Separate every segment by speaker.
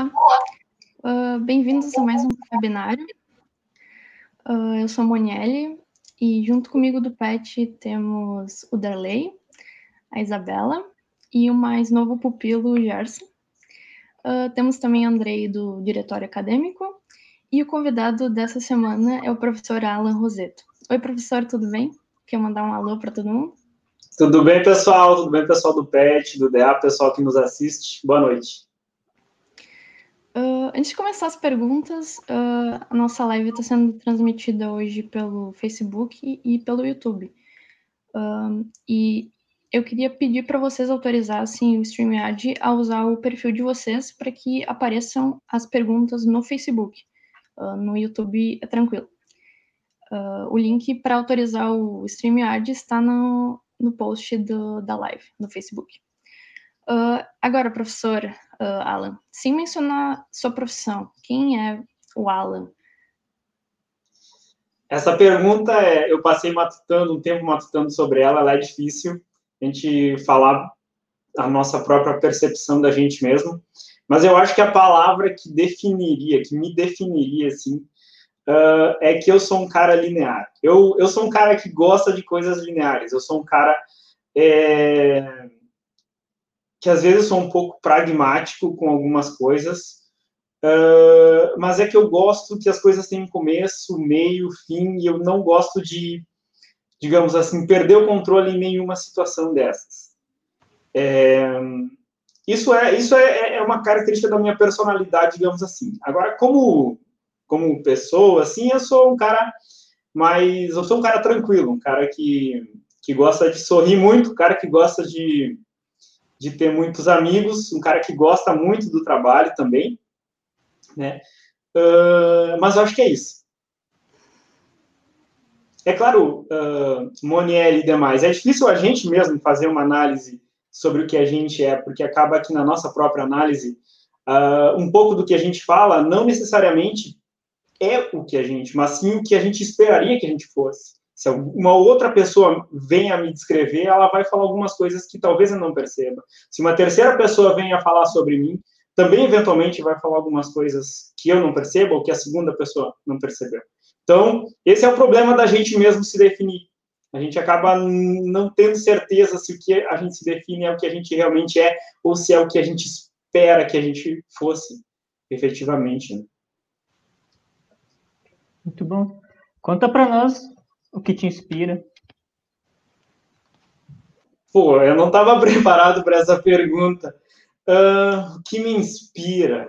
Speaker 1: Olá, uh, bem-vindos a mais um webinário. Uh, eu sou a Monielle e junto comigo do PET temos o Darley, a Isabela e o mais novo pupilo, Gerson. Uh, temos também Andrei do Diretório Acadêmico e o convidado dessa semana é o professor Alan Roseto. Oi, professor, tudo bem? Quer mandar um alô para todo mundo?
Speaker 2: Tudo bem, pessoal? Tudo bem, pessoal do PET, do DA, pessoal que nos assiste? Boa noite.
Speaker 1: Uh, antes de começar as perguntas, uh, a nossa live está sendo transmitida hoje pelo Facebook e, pelo YouTube. Uh, e eu queria pedir para vocês autorizassem o StreamYard a usar o perfil de vocês para que apareçam as perguntas no Facebook. no YouTube é tranquilo. o link para autorizar o StreamYard está no, no post do, da live no Facebook. agora, professor, uh, Alan, sem mencionar sua profissão, quem é o Alan?
Speaker 2: Essa pergunta, é, eu passei matutando, um tempo matutando sobre ela, ela é difícil a gente falar a nossa própria percepção da gente mesmo, mas eu acho que a palavra que definiria, que me definiria, assim, uh, é que eu sou um cara linear. Eu, eu sou um cara que gosta de coisas lineares, eu sou um cara... É que às vezes sou um pouco pragmático com algumas coisas, uh, mas é que eu gosto que as coisas tenham começo, meio, fim, e eu não gosto de, digamos assim, perder o controle em nenhuma situação dessas. É, isso é isso é, é uma característica da minha personalidade, digamos assim. Agora, como como pessoa, assim, eu sou um cara mais, eu sou um cara tranquilo, um cara que que gosta de sorrir muito, um cara que gosta de de ter muitos amigos, um cara que gosta muito do trabalho também, né? Uh, mas eu acho que é isso. É claro, uh, Moniel e demais, é difícil a gente mesmo fazer uma análise sobre o que a gente é, porque acaba que na nossa própria análise, uh, um pouco do que a gente fala não necessariamente é o que a gente, mas sim o que a gente esperaria que a gente fosse se uma outra pessoa vem a me descrever, ela vai falar algumas coisas que talvez eu não perceba. Se uma terceira pessoa vem a falar sobre mim, também eventualmente vai falar algumas coisas que eu não percebo ou que a segunda pessoa não percebeu. Então, esse é o problema da gente mesmo se definir. A gente acaba não tendo certeza se o que a gente se define é o que a gente realmente é ou se é o que a gente espera que a gente fosse, efetivamente. Né?
Speaker 3: Muito bom. Conta para nós o que te inspira?
Speaker 2: Pô, eu não estava preparado para essa pergunta. Uh, o que me inspira?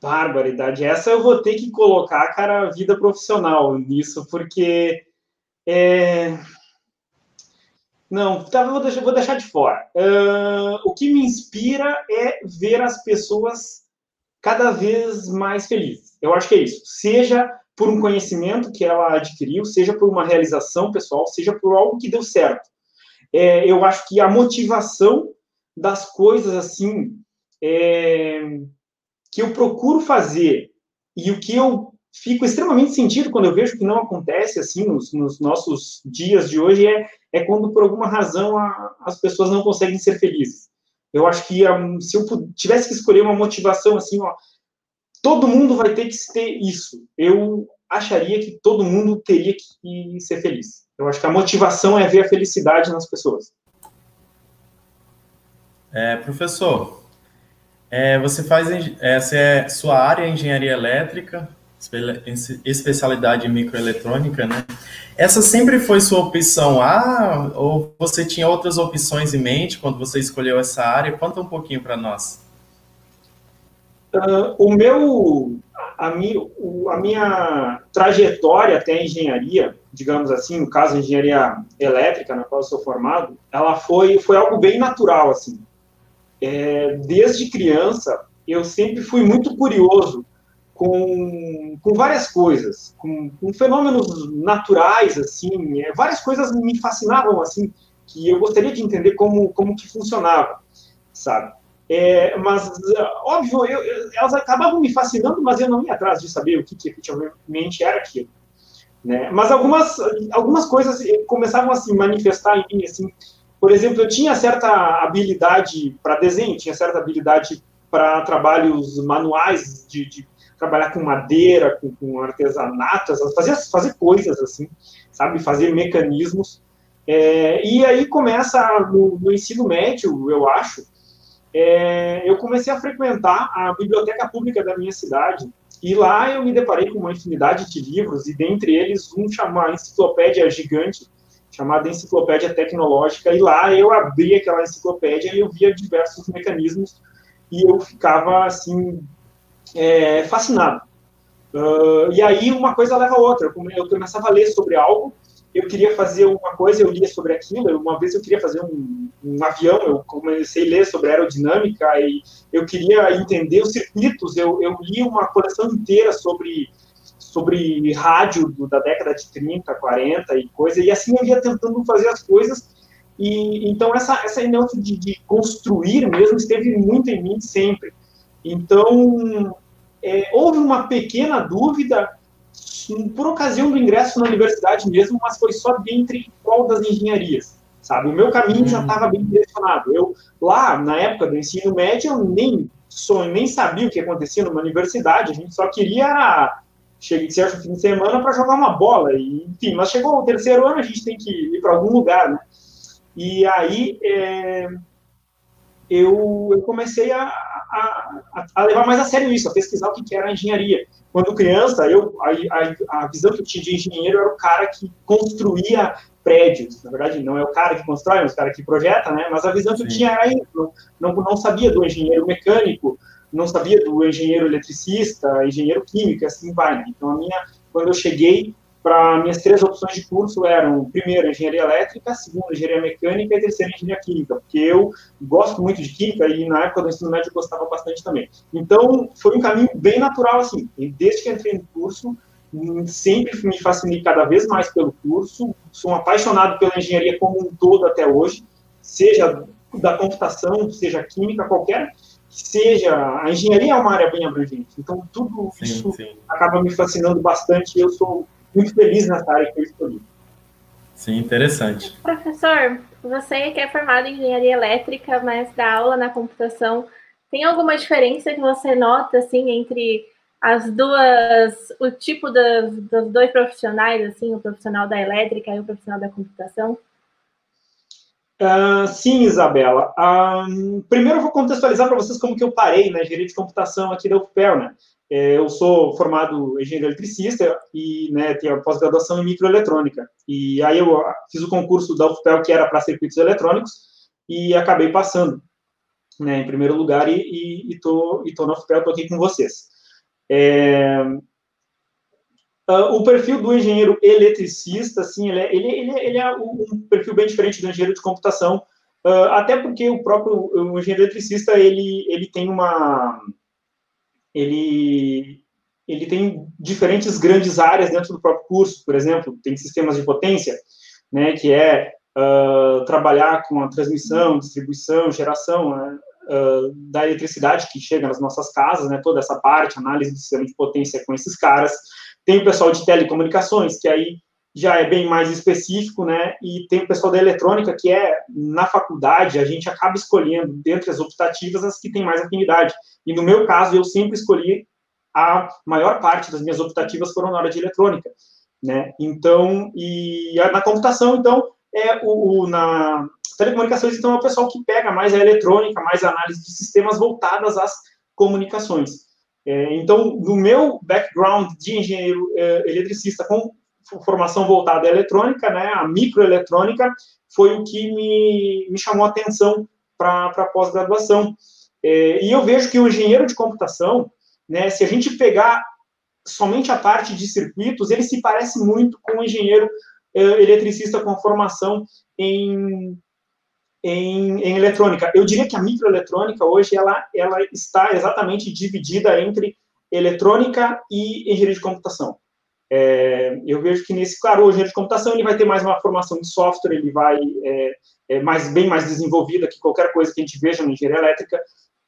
Speaker 2: Barbaridade. Essa eu vou ter que colocar, cara, vida profissional nisso, porque. É... Não, tá, vou, deixar, vou deixar de fora. Uh, o que me inspira é ver as pessoas cada vez mais felizes. Eu acho que é isso. Seja por um conhecimento que ela adquiriu, seja por uma realização pessoal, seja por algo que deu certo. É, eu acho que a motivação das coisas assim é, que eu procuro fazer e o que eu fico extremamente sentido quando eu vejo que não acontece assim nos, nos nossos dias de hoje é, é quando por alguma razão a, as pessoas não conseguem ser felizes. Eu acho que um, se eu tivesse que escolher uma motivação assim, ó, todo mundo vai ter que ter isso. Eu acharia que todo mundo teria que ser feliz. Eu acho que a motivação é ver a felicidade nas pessoas.
Speaker 4: É, professor, é, você faz essa é sua área é engenharia elétrica, especialidade em microeletrônica, né? Essa sempre foi sua opção A ou você tinha outras opções em mente quando você escolheu essa área? Conta um pouquinho para nós.
Speaker 2: Uh, o meu, a, mi, o, a minha trajetória até a engenharia, digamos assim, no caso a engenharia elétrica, na qual eu sou formado, ela foi, foi algo bem natural, assim. É, desde criança, eu sempre fui muito curioso com, com várias coisas, com, com fenômenos naturais, assim, é, várias coisas me fascinavam, assim, que eu gostaria de entender como, como que funcionava, sabe? É, mas, óbvio, eu, elas acabavam me fascinando, mas eu não ia atrás de saber o que, que efetivamente era aquilo. Né? Mas algumas, algumas coisas começavam a se manifestar em mim, assim, por exemplo, eu tinha certa habilidade para desenho, tinha certa habilidade para trabalhos manuais, de, de, trabalhar com madeira, com, com artesanato, fazer, fazer coisas assim, sabe? Fazer mecanismos. É, e aí começa no, no, ensino médio, eu acho, é, eu comecei a frequentar a biblioteca pública da minha cidade. E lá eu me deparei com uma infinidade de livros, e dentre eles um chamado Enciclopédia Gigante, chamada Enciclopédia Tecnológica, e lá eu abri aquela enciclopédia e eu via diversos mecanismos, e eu ficava, assim, é, fascinado. Uh, e aí uma coisa leva a outra, eu começava a ler sobre algo, eu queria fazer uma coisa, eu lia sobre aquilo. Uma vez eu queria fazer um, um, avião, eu comecei a ler sobre aerodinâmica e eu queria entender os circuitos. Eu, eu li uma coleção inteira sobre sobre rádio da década de 30, 40 e coisa, e assim eu ia tentando fazer as coisas. E então essa essa ideia de, de construir mesmo esteve muito em mim sempre. Então é, houve uma pequena dúvida por ocasião do ingresso na universidade mesmo, mas foi só dentre qual das engenharias, sabe? O meu caminho já estava uhum. bem direcionado. Eu, lá, na época do ensino médio, eu nem, sonho, nem sabia o que acontecia numa universidade, a gente só queria cheguei certo fim de semana para jogar uma bola, e, enfim, mas chegou o terceiro ano, a gente tem que ir para algum lugar, né? E aí, é, eu, eu comecei a, a, a, levar mais a sério isso, a pesquisar o que era a engenharia. Quando criança, eu, a, a, visão que eu tinha de engenheiro era o cara que construía prédios. Na verdade, não é o cara que constrói, é o cara que projeta, né? Mas a visão que Sim. eu tinha era isso. Não, não sabia do engenheiro mecânico, não sabia do engenheiro eletricista, engenheiro químico, assim vai. Né? Então, a minha, quando eu cheguei, para minhas três opções de curso eram, primeiro, engenharia elétrica, segundo, engenharia mecânica e terceiro, engenharia química, porque eu gosto muito de química e na época do ensino médio eu gostava bastante também. Então, foi um caminho bem natural, assim, e desde que entrei no curso, sempre me fascinei cada vez mais pelo curso, sou um apaixonado pela engenharia como um todo até hoje, seja da computação, seja química, qualquer seja, a engenharia é uma área bem abrangente, então tudo sim, isso sim. acaba me fascinando bastante eu sou muito feliz nessa área que eu escolhi.
Speaker 4: Sim, interessante.
Speaker 5: Professor, você que é formado em engenharia elétrica, mas dá aula na computação, tem alguma diferença que você nota assim entre as duas, o tipo das, dos dois profissionais, assim, o profissional da elétrica e o profissional da computação?
Speaker 2: Uh, sim, Isabela. Uh, primeiro eu vou contextualizar para vocês como que eu parei na engenharia de computação aqui da UFPEL, né? É, eu sou formado engenheiro eletricista e né, tenho pós-graduação em microeletrônica. E aí eu fiz o concurso da UFPEL, que era para circuitos eletrônicos, e acabei passando né, em primeiro lugar e estou e, e tô na UFPEL, estou aqui com vocês. É, Uh, o perfil do engenheiro eletricista, assim, ele é, ele, ele, ele é um perfil bem diferente do engenheiro de computação, uh, até porque o próprio o engenheiro eletricista, ele, ele tem uma ele, ele tem diferentes grandes áreas dentro do próprio curso, por exemplo, tem sistemas de potência, né, que é uh, trabalhar com a transmissão, distribuição, geração né, uh, da eletricidade que chega nas nossas casas, né, toda essa parte, análise do sistema de potência com esses caras. Tem o pessoal de telecomunicações, que aí já é bem mais específico, né? E tem o pessoal da eletrônica, que é, na faculdade, a gente acaba escolhendo, dentre as optativas, as que têm mais afinidade. E no meu caso, eu sempre escolhi, a maior parte das minhas optativas foram na área de eletrônica, né? Então, e na computação, então, é o, o na telecomunicações, então, é o pessoal que pega mais a eletrônica, mais a análise de sistemas voltadas às comunicações. É, então, no meu background de engenheiro é, eletricista com formação voltada à eletrônica, né, a microeletrônica, foi o que me, me chamou a atenção para a pós-graduação. É, e eu vejo que o engenheiro de computação, né, se a gente pegar somente a parte de circuitos, ele se parece muito com o engenheiro é, eletricista com formação em, em, em, eletrônica. Eu diria que a microeletrônica hoje ela, ela está exatamente dividida entre eletrônica e engenharia de computação. É, eu vejo que nesse, claro, o engenheiro de computação ele vai ter mais uma formação de software, ele vai é, é mais bem mais desenvolvida que qualquer coisa que a gente veja na engenharia elétrica,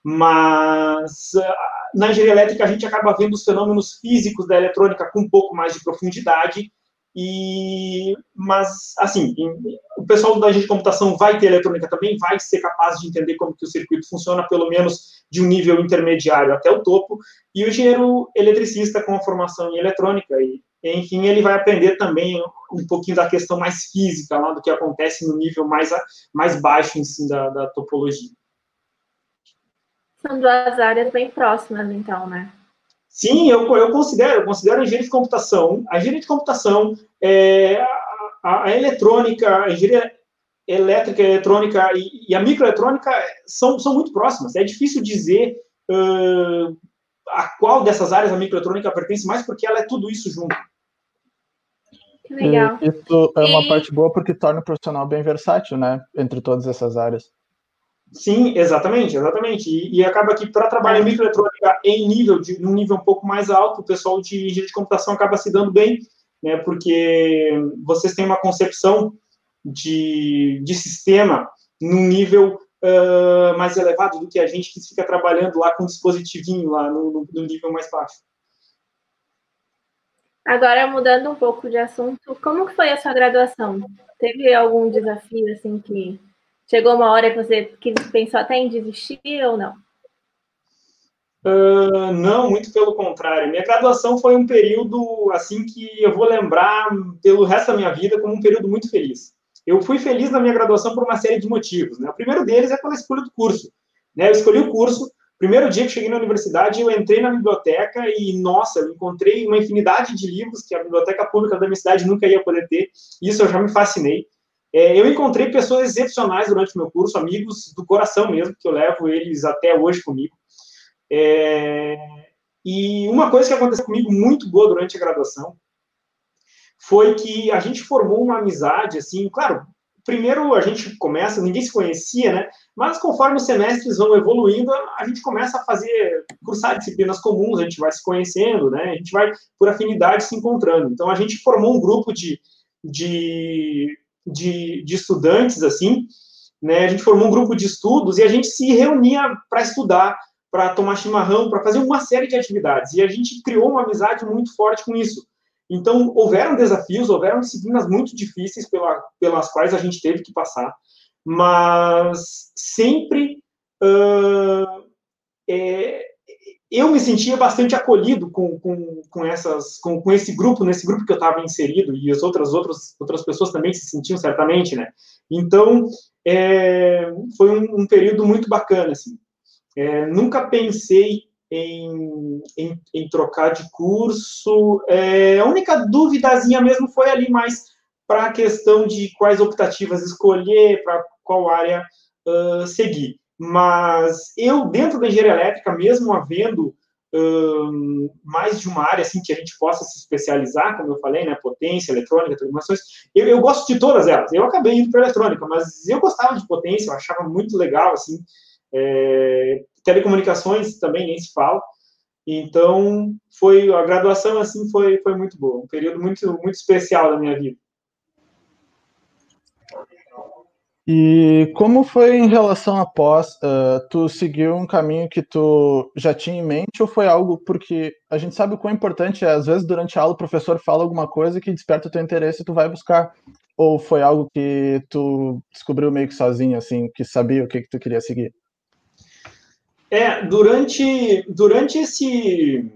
Speaker 2: mas ah, na engenharia elétrica a gente acaba vendo os fenômenos físicos da eletrônica com um pouco mais de profundidade e mas assim em, pessoal da engenharia de computação vai ter eletrônica também, vai ser capaz de entender como que o circuito funciona, pelo menos de um nível intermediário até o topo, e o engenheiro eletricista com a formação em eletrônica, e, enfim, ele vai aprender também um pouquinho da questão mais física, lá do que acontece no nível mais, mais baixo, em si, da, da topologia.
Speaker 5: São duas áreas bem próximas, então, né?
Speaker 2: Sim, eu, eu considero, eu considero a engenharia de computação. A engenharia de computação, é, a, a, eletrônica, a engenharia elétrica, eletrônica e, e, a microeletrônica são, são muito próximas. É difícil dizer uh, a qual dessas áreas a microeletrônica pertence mais, porque ela é tudo isso junto.
Speaker 5: Que legal.
Speaker 6: E isso é uma e... parte boa porque torna o profissional bem versátil, né? Entre todas essas áreas.
Speaker 2: Sim, exatamente, exatamente. E, e acaba que para trabalhar em microeletrônica em nível, de, num nível um pouco mais alto, o pessoal de engenharia de computação acaba se dando bem, né, porque vocês têm uma concepção de, de sistema num nível uh, mais elevado do que a gente que fica trabalhando lá com um dispositivinho lá no, no, nível mais baixo.
Speaker 5: Agora, mudando um pouco de assunto, como foi a sua graduação? Teve algum desafio, assim, que Chegou uma hora que você que pensou até em desistir ou não?
Speaker 2: Uh, não, muito pelo contrário. Minha graduação foi um período assim que eu vou lembrar pelo resto da minha vida como um período muito feliz. Eu fui feliz na minha graduação por uma série de motivos. Né? O primeiro deles é pela escolha do curso. Né? Eu escolhi o curso. Primeiro dia que cheguei na universidade, eu entrei na biblioteca e, nossa, eu encontrei uma infinidade de livros que a biblioteca pública da minha cidade nunca ia poder ter. Isso eu já me fascinei. É, eu encontrei pessoas excepcionais durante o meu curso, amigos do coração mesmo, que eu levo eles até hoje comigo. É, e uma coisa que aconteceu comigo muito boa durante a graduação foi que a gente formou uma amizade, assim, claro, primeiro a gente começa, ninguém se conhecia, né? Mas conforme os semestres vão evoluindo, a gente começa a fazer, cursar disciplinas comuns, a gente vai se conhecendo, né? A gente vai, por afinidade, se encontrando. Então, a gente formou um grupo de, de de, de estudantes, assim, né? A gente formou um grupo de estudos e a gente se reunia para estudar, para tomar chimarrão, para fazer uma série de atividades. E a gente criou uma amizade muito forte com isso. Então, houveram desafios, houveram disciplinas muito difíceis pela, pelas quais a gente teve que passar, mas sempre uh, é, eu me sentia bastante acolhido com, com, com, essas, com, com esse grupo, nesse grupo que eu estava inserido, e as outras, outras, outras pessoas também se sentiam certamente, né? Então, é, foi um, um, período muito bacana, assim. É, nunca pensei em, em, em, trocar de curso. É, a única duvidazinha mesmo foi ali mais para a questão de quais optativas escolher, para qual área uh, seguir. Mas eu, dentro da engenharia elétrica, mesmo havendo mais de uma área assim que a gente possa se especializar, como eu falei, né, potência, eletrônica, telecomunicações, eu, eu gosto de todas elas. Eu acabei indo para eletrônica, mas eu gostava de potência, eu achava muito legal, assim, é, telecomunicações também nem se fala. Então, foi a graduação assim foi foi muito boa, um período muito muito especial da minha vida.
Speaker 6: E como foi em relação à pós? Uh, tu seguiu um caminho que tu já tinha em mente ou foi algo porque a gente sabe o quão importante é, às vezes durante a aula o professor fala alguma coisa que desperta o teu interesse e tu vai buscar? Ou foi algo que tu descobriu meio que sozinho, assim, que sabia o que, que tu queria seguir?
Speaker 2: É, durante, durante esse,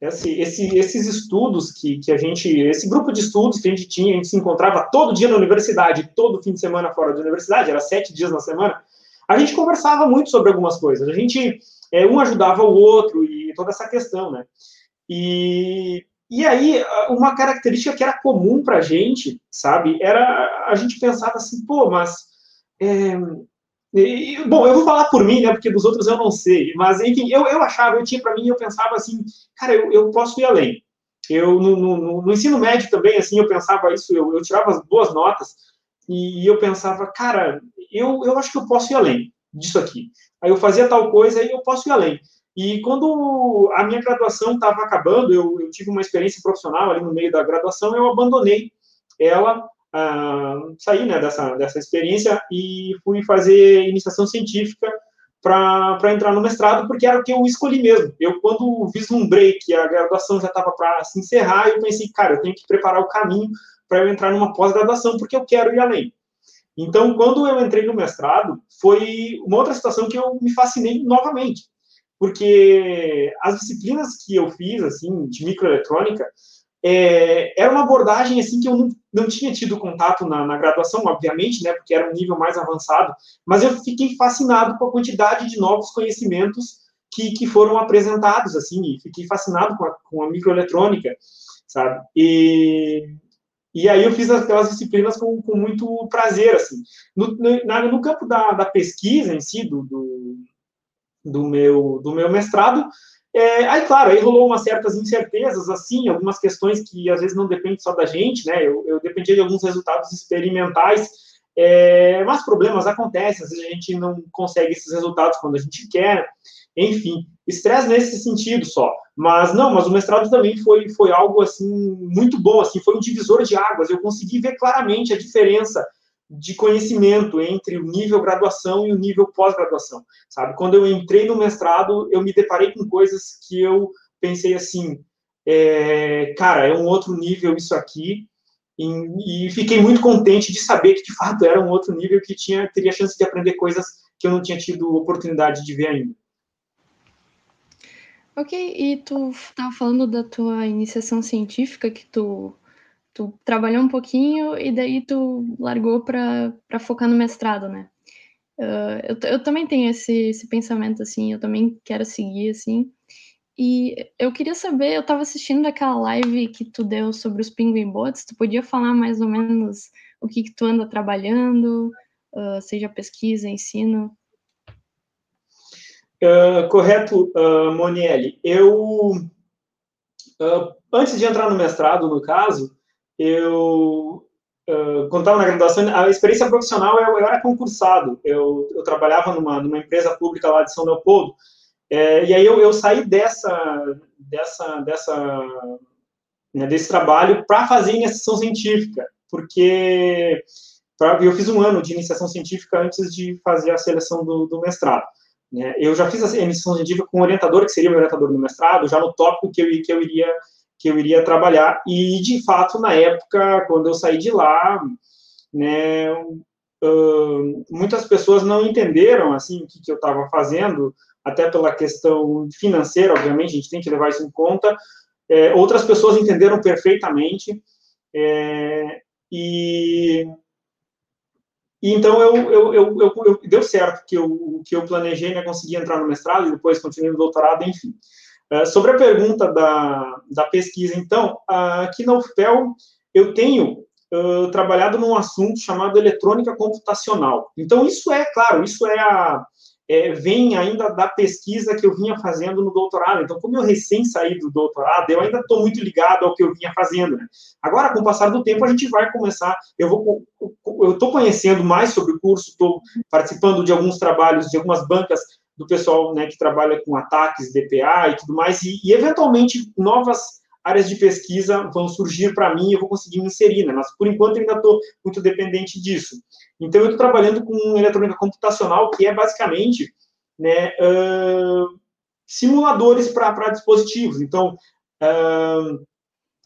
Speaker 2: esse, esse, esses estudos que, que a gente, esse grupo de estudos que a gente tinha, a gente se encontrava todo dia na universidade, todo fim de semana fora da universidade, era sete dias na semana, a gente conversava muito sobre algumas coisas. A gente, é, um ajudava o outro e toda essa questão, né? E, e aí, uma característica que era comum para a gente, sabe, era a gente pensava assim, pô, mas é, e, bom, eu vou falar por mim, né, porque dos outros eu não sei, mas enfim, eu, eu achava, eu tinha para mim, eu pensava assim, cara, eu, eu posso ir além. Eu, no, no, no, ensino médio também, assim, eu pensava isso, eu, eu tirava as boas notas, e eu pensava, cara, eu, eu acho que eu posso ir além disso aqui. Aí eu fazia tal coisa e eu posso ir além. E quando a minha graduação estava acabando, eu, eu tive uma experiência profissional ali no meio da graduação, eu abandonei ela uh, saí né, dessa, dessa experiência e fui fazer iniciação científica para entrar no mestrado, porque era o que eu escolhi mesmo. Eu, quando vislumbrei que a graduação já estava para se encerrar, eu pensei, cara, eu tenho que preparar o caminho para eu entrar numa pós-graduação, porque eu quero ir além. Então, quando eu entrei no mestrado, foi uma outra situação que eu me fascinei novamente, porque as disciplinas que eu fiz, assim, de microeletrônica, é, era uma abordagem assim que eu não, não tinha tido contato na, na, graduação, obviamente, né, porque era um nível mais avançado, mas eu fiquei fascinado com a quantidade de novos conhecimentos que, que foram apresentados, assim, e fiquei fascinado com a, com a microeletrônica, sabe? E, e aí eu fiz aquelas disciplinas com, com muito prazer, assim. No, no, no campo da, da, pesquisa em si, do, do, do, meu, do meu mestrado, é, aí, claro, aí rolou umas certas incertezas, assim, algumas questões que às vezes não dependem só da gente, né? Eu, eu dependia de alguns resultados experimentais, é, mas problemas acontecem, às vezes a gente não consegue esses resultados quando a gente quer, enfim, estresse nesse sentido só. Mas não, mas o mestrado também foi, foi algo assim muito bom, assim, foi um divisor de águas. Eu consegui ver claramente a diferença de conhecimento entre o nível graduação e o nível pós-graduação, sabe? Quando eu entrei no mestrado, eu me deparei com coisas que eu pensei assim, é, cara, é um outro nível isso aqui, e, e, fiquei muito contente de saber que de fato era um outro nível que tinha teria chance de aprender coisas que eu não tinha tido oportunidade de ver ainda.
Speaker 1: Ok, e tu estava falando da tua iniciação científica que tu tu trabalhou um pouquinho e daí tu largou para focar no mestrado, né? Uh, eu, eu também tenho esse, esse pensamento, assim, eu também quero seguir, assim. E eu queria saber, eu estava assistindo aquela live que tu deu sobre os Penguin Bots, tu podia falar mais ou menos o que, que tu anda trabalhando, uh, seja pesquisa, ensino?
Speaker 2: Uh, correto, uh. Eu, antes de entrar no mestrado, no caso, eu uh, quando estava na graduação, a experiência profissional eu, eu era concursado. Eu, eu, trabalhava numa, numa empresa pública lá de São Leopoldo. É, e aí eu, eu, saí dessa dessa dessa né, desse trabalho para fazer iniciação científica, porque pra, eu fiz um ano de iniciação científica antes de fazer a seleção do, do mestrado. Né? Eu já fiz a iniciação científica com um orientador que seria meu orientador no mestrado, já no tópico que eu, que eu iria que eu iria trabalhar. E, de fato, na época, quando eu saí de lá, né, uh, muitas pessoas não entenderam, assim, o que, que eu estava fazendo, até pela questão financeira, obviamente, a gente tem que levar isso em conta. É, outras pessoas entenderam perfeitamente. É, e, e, então eu, eu, eu, eu, deu certo que eu, que eu planejei, né, consegui entrar no mestrado e depois continuei no doutorado, enfim. É, sobre a pergunta da, da pesquisa, então, aqui na UFPEL eu tenho uh, trabalhado num assunto chamado eletrônica computacional. Então, isso é, claro, isso é a, é, vem ainda da pesquisa que eu vinha fazendo no doutorado. Então, como eu recém saí do doutorado, eu ainda estou muito ligado ao que eu vinha fazendo. Né? Agora, com o passar do tempo, a gente vai começar. Eu vou, eu estou conhecendo mais sobre o curso, estou participando de alguns trabalhos de algumas bancas do pessoal né, que trabalha com ataques, DPA e tudo mais, e, e eventualmente novas áreas de pesquisa vão surgir para mim e eu vou conseguir me inserir, né? mas por enquanto ainda estou muito dependente disso. Então, eu estou trabalhando com eletrônica computacional, que é basicamente né, uh, simuladores para dispositivos. Então, uh,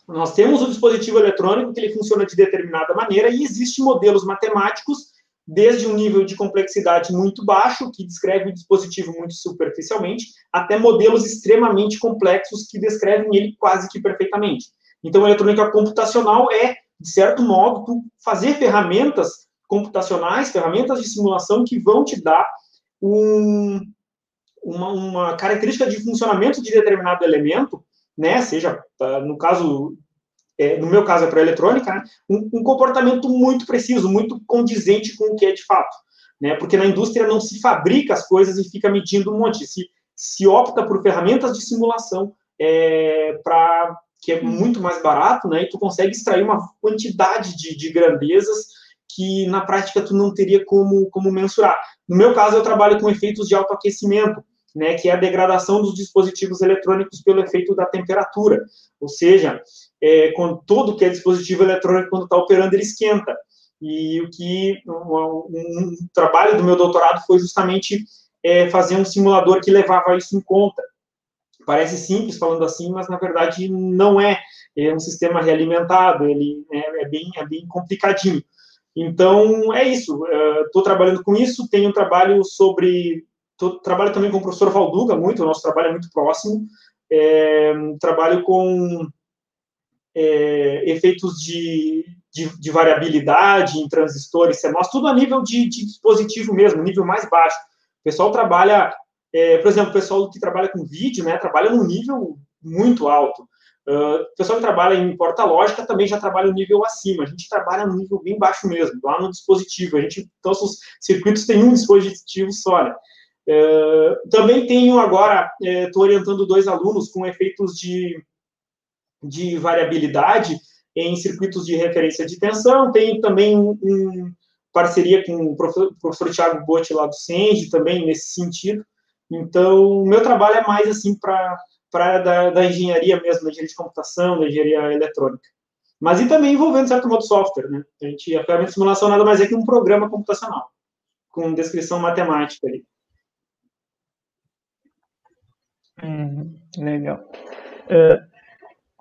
Speaker 2: nós temos o dispositivo eletrônico que ele funciona de determinada maneira e existem modelos matemáticos desde um nível de complexidade muito baixo, que descreve o dispositivo muito superficialmente, até modelos extremamente complexos que descrevem ele quase que perfeitamente. Então, a eletrônica computacional é, de certo modo, fazer ferramentas computacionais, ferramentas de simulação que vão te dar um, uma, uma característica de funcionamento de determinado elemento, né, seja, ah, no caso é, no meu caso é para eletrônica, né, um, um, comportamento muito preciso, muito condizente com o que é de fato. Né, porque na indústria não se fabrica as coisas e fica medindo um monte, se, se opta por ferramentas de simulação é, para que é muito mais barato, né, e tu consegue extrair uma quantidade de, de grandezas que na prática tu não teria como, como mensurar. No meu caso, eu trabalho com efeitos de autoaquecimento, né, que é a degradação dos dispositivos eletrônicos pelo efeito da temperatura. Ou seja, é, com todo que é dispositivo eletrônico, quando está operando, ele esquenta. E o que um, um, trabalho do meu doutorado foi justamente é, fazer um simulador que levava isso em conta. Parece simples falando assim, mas na verdade não é. É um sistema realimentado, ele é, é bem, é bem complicadinho. Então, é isso. Estou uh, trabalhando com isso, tenho um trabalho sobre. Tô, trabalho também com o professor Valduga, muito, o nosso trabalho é muito próximo. É, trabalho com é, efeitos de, de, de, variabilidade em transistores, CMOS, tudo a nível de, de, dispositivo mesmo, nível mais baixo. O pessoal trabalha, é, por exemplo, o pessoal que trabalha com vídeo, né, trabalha num nível muito alto. Uh, o pessoal que trabalha em porta lógica também já trabalha um nível acima. A gente trabalha no nível bem baixo mesmo, lá no dispositivo. A gente, nossos circuitos têm um dispositivo só. Né? Uh, também tenho agora, estou uh, orientando dois alunos com efeitos de, de variabilidade em circuitos de referência de tensão. Tenho também um, parceria com o professor, professor Tiago Botti lá do CENG, também nesse sentido. Então, o meu trabalho é mais assim para a da, da, engenharia mesmo, da engenharia de computação, da engenharia eletrônica. Mas e também envolvendo, certo modo, software, né? A gente, a ferramenta de simulação nada mais é que um programa computacional, com descrição matemática ali.
Speaker 3: Hum, legal. Uh,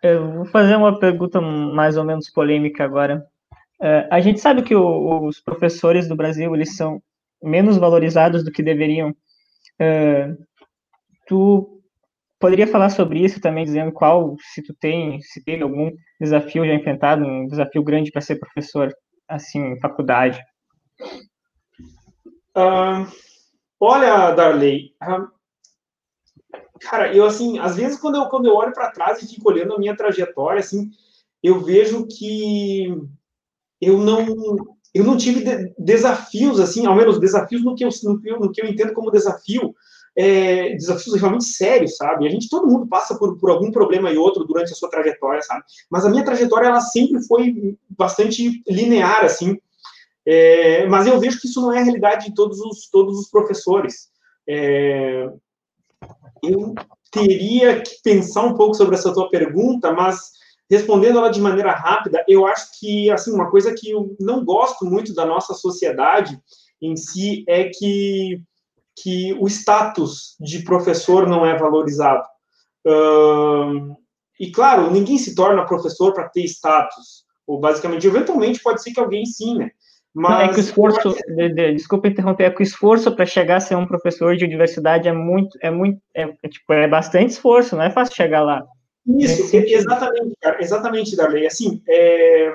Speaker 3: eu vou fazer uma pergunta mais ou menos polêmica agora. Uh, a gente sabe que o, os professores do Brasil, eles são menos valorizados do que deveriam. Uh, tu poderia falar sobre isso também, dizendo qual, se tu tem, se teve algum desafio já enfrentado, um desafio grande para ser professor, assim, em faculdade?
Speaker 2: Uh, olha, Darley, uh, cara, eu, assim, às vezes quando eu, quando eu olho para trás e fico olhando a minha trajetória, assim, eu vejo que eu não eu não tive de, desafios, assim, ao menos desafios no que eu, no que eu, no que eu entendo como desafio, é, desafios realmente sérios, sabe? A gente, todo mundo passa por, por algum problema e outro durante a sua trajetória, sabe? Mas a minha trajetória, ela sempre foi bastante linear, assim. É, mas eu vejo que isso não é a realidade de todos os, todos os professores. É, eu teria que pensar um pouco sobre essa tua pergunta, mas respondendo ela de maneira rápida, eu acho que, assim, uma coisa que eu não gosto muito da nossa sociedade em si é que que o status de professor não é valorizado. Uh, e claro, ninguém se torna professor para ter status, ou basicamente, eventualmente pode ser que alguém sim, né?
Speaker 3: Mas não, é que o esforço, de, de, desculpa interromper, é que o esforço para chegar a ser um professor de universidade é muito, é muito, é, é, tipo, é bastante esforço, não é fácil chegar lá.
Speaker 2: Isso, exatamente, cara, exatamente, Darley. Assim, é,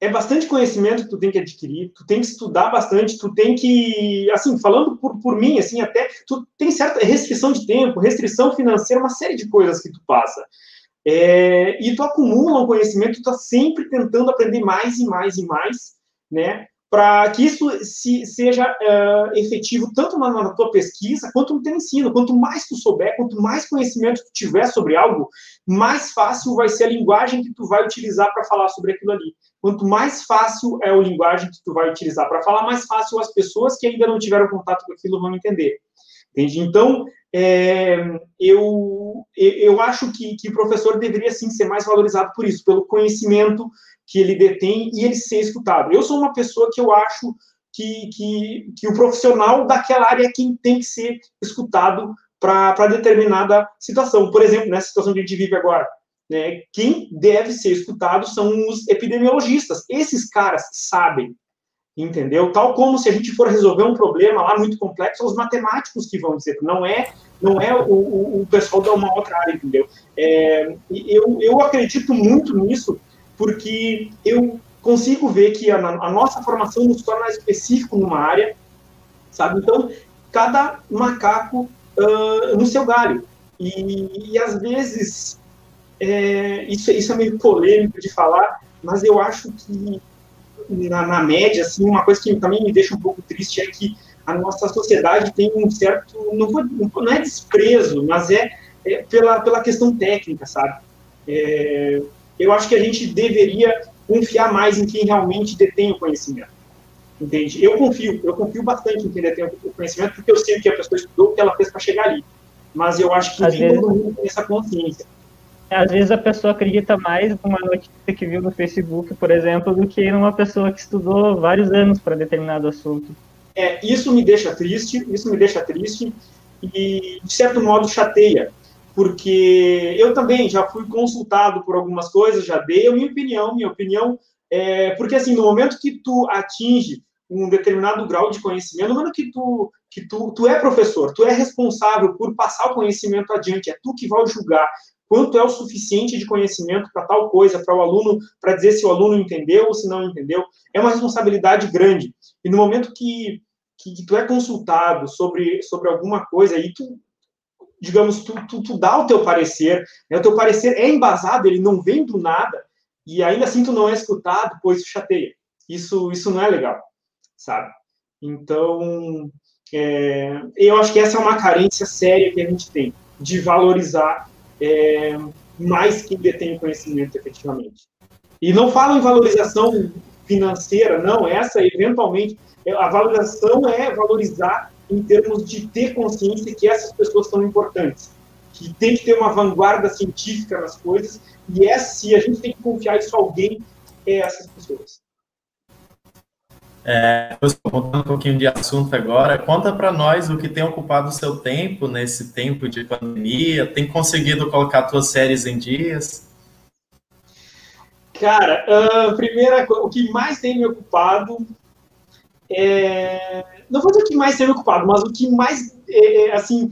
Speaker 2: é bastante conhecimento que tu tem que adquirir, tu tem que estudar bastante, tu tem que, assim, falando por, por mim, assim, até, tu tem certa restrição de tempo, restrição financeira, uma série de coisas que tu passa. É, e tu acumula um conhecimento, tu tá sempre tentando aprender mais e mais e mais, né, para que isso se, seja uh, efetivo tanto na, na, tua pesquisa quanto no teu ensino. Quanto mais tu souber, quanto mais conhecimento tu tiver sobre algo, mais fácil vai ser a linguagem que tu vai utilizar para falar sobre aquilo ali. Quanto mais fácil é a linguagem que tu vai utilizar para falar, mais fácil as pessoas que ainda não tiveram contato com aquilo vão entender. Entende? Então, é, eu, eu acho que, que o professor deveria sim ser mais valorizado por isso, pelo conhecimento que ele detém e ele ser escutado. Eu sou uma pessoa que eu acho que, que, que o profissional daquela área é quem tem que ser escutado para determinada situação. Por exemplo, nessa situação que a gente vive agora, né, quem deve ser escutado são os epidemiologistas. Esses caras sabem, entendeu? Tal como se a gente for resolver um problema lá muito complexo, são os matemáticos que vão dizer, não é não é o, o, o pessoal da uma outra área, entendeu? É, eu, eu acredito muito nisso, porque eu consigo ver que a, a nossa formação nos torna específico numa área, sabe? Então, cada macaco uh, no seu galho. E, e às vezes, é, isso, isso é meio polêmico de falar, mas eu acho que, na, na, média, assim, uma coisa que também me deixa um pouco triste é que a nossa sociedade tem um certo, não, vou, não é desprezo, mas é, é pela, pela questão técnica, sabe? É, eu acho que a gente deveria confiar mais em quem realmente detém o conhecimento. Entende? Eu confio, eu confio bastante em quem detém o conhecimento, porque eu sei que a pessoa estudou, o que ela fez para chegar ali. Mas eu acho que nem todo mundo tem essa consciência.
Speaker 3: Às vezes a pessoa acredita mais numa notícia que viu no Facebook, por exemplo, do que numa pessoa que estudou vários anos para determinado assunto.
Speaker 2: É, isso me deixa triste, isso me deixa triste e, de certo modo, chateia, porque eu também já fui consultado por algumas coisas, já dei a minha opinião, minha opinião É, porque, assim, no momento que tu atinge um determinado grau de conhecimento, no momento que tu, que tu, tu é professor, tu é responsável por passar o conhecimento adiante, é tu que vai julgar quanto é o suficiente de conhecimento para tal coisa, para o aluno, para dizer se o aluno entendeu ou se não entendeu, é uma responsabilidade grande. E no momento que, que, que tu é consultado sobre, sobre alguma coisa, aí tu, digamos, tu, tu, tu dá o teu parecer, né? o teu parecer é embasado, ele não vem do nada, e ainda assim tu não é escutado, pois chateia. Isso, isso não é legal, sabe? Então, é, eu acho que essa é uma carência séria que a gente tem, de valorizar é, mais quem detém o conhecimento efetivamente. E não falo em valorização financeira, não, essa eventualmente, a valorização é valorizar em termos de ter consciência que essas pessoas são importantes, que tem que ter uma vanguarda científica nas coisas, e é se a gente tem que confiar isso a alguém, é essas pessoas.
Speaker 4: É, um pouquinho de assunto agora, conta para nós o que tem ocupado o seu tempo nesse tempo de pandemia, tem conseguido colocar suas séries em dias?
Speaker 2: Cara, uh, primeira o que mais tem me ocupado é, não vou dizer o que mais tem me ocupado, mas o que mais, é, é, assim,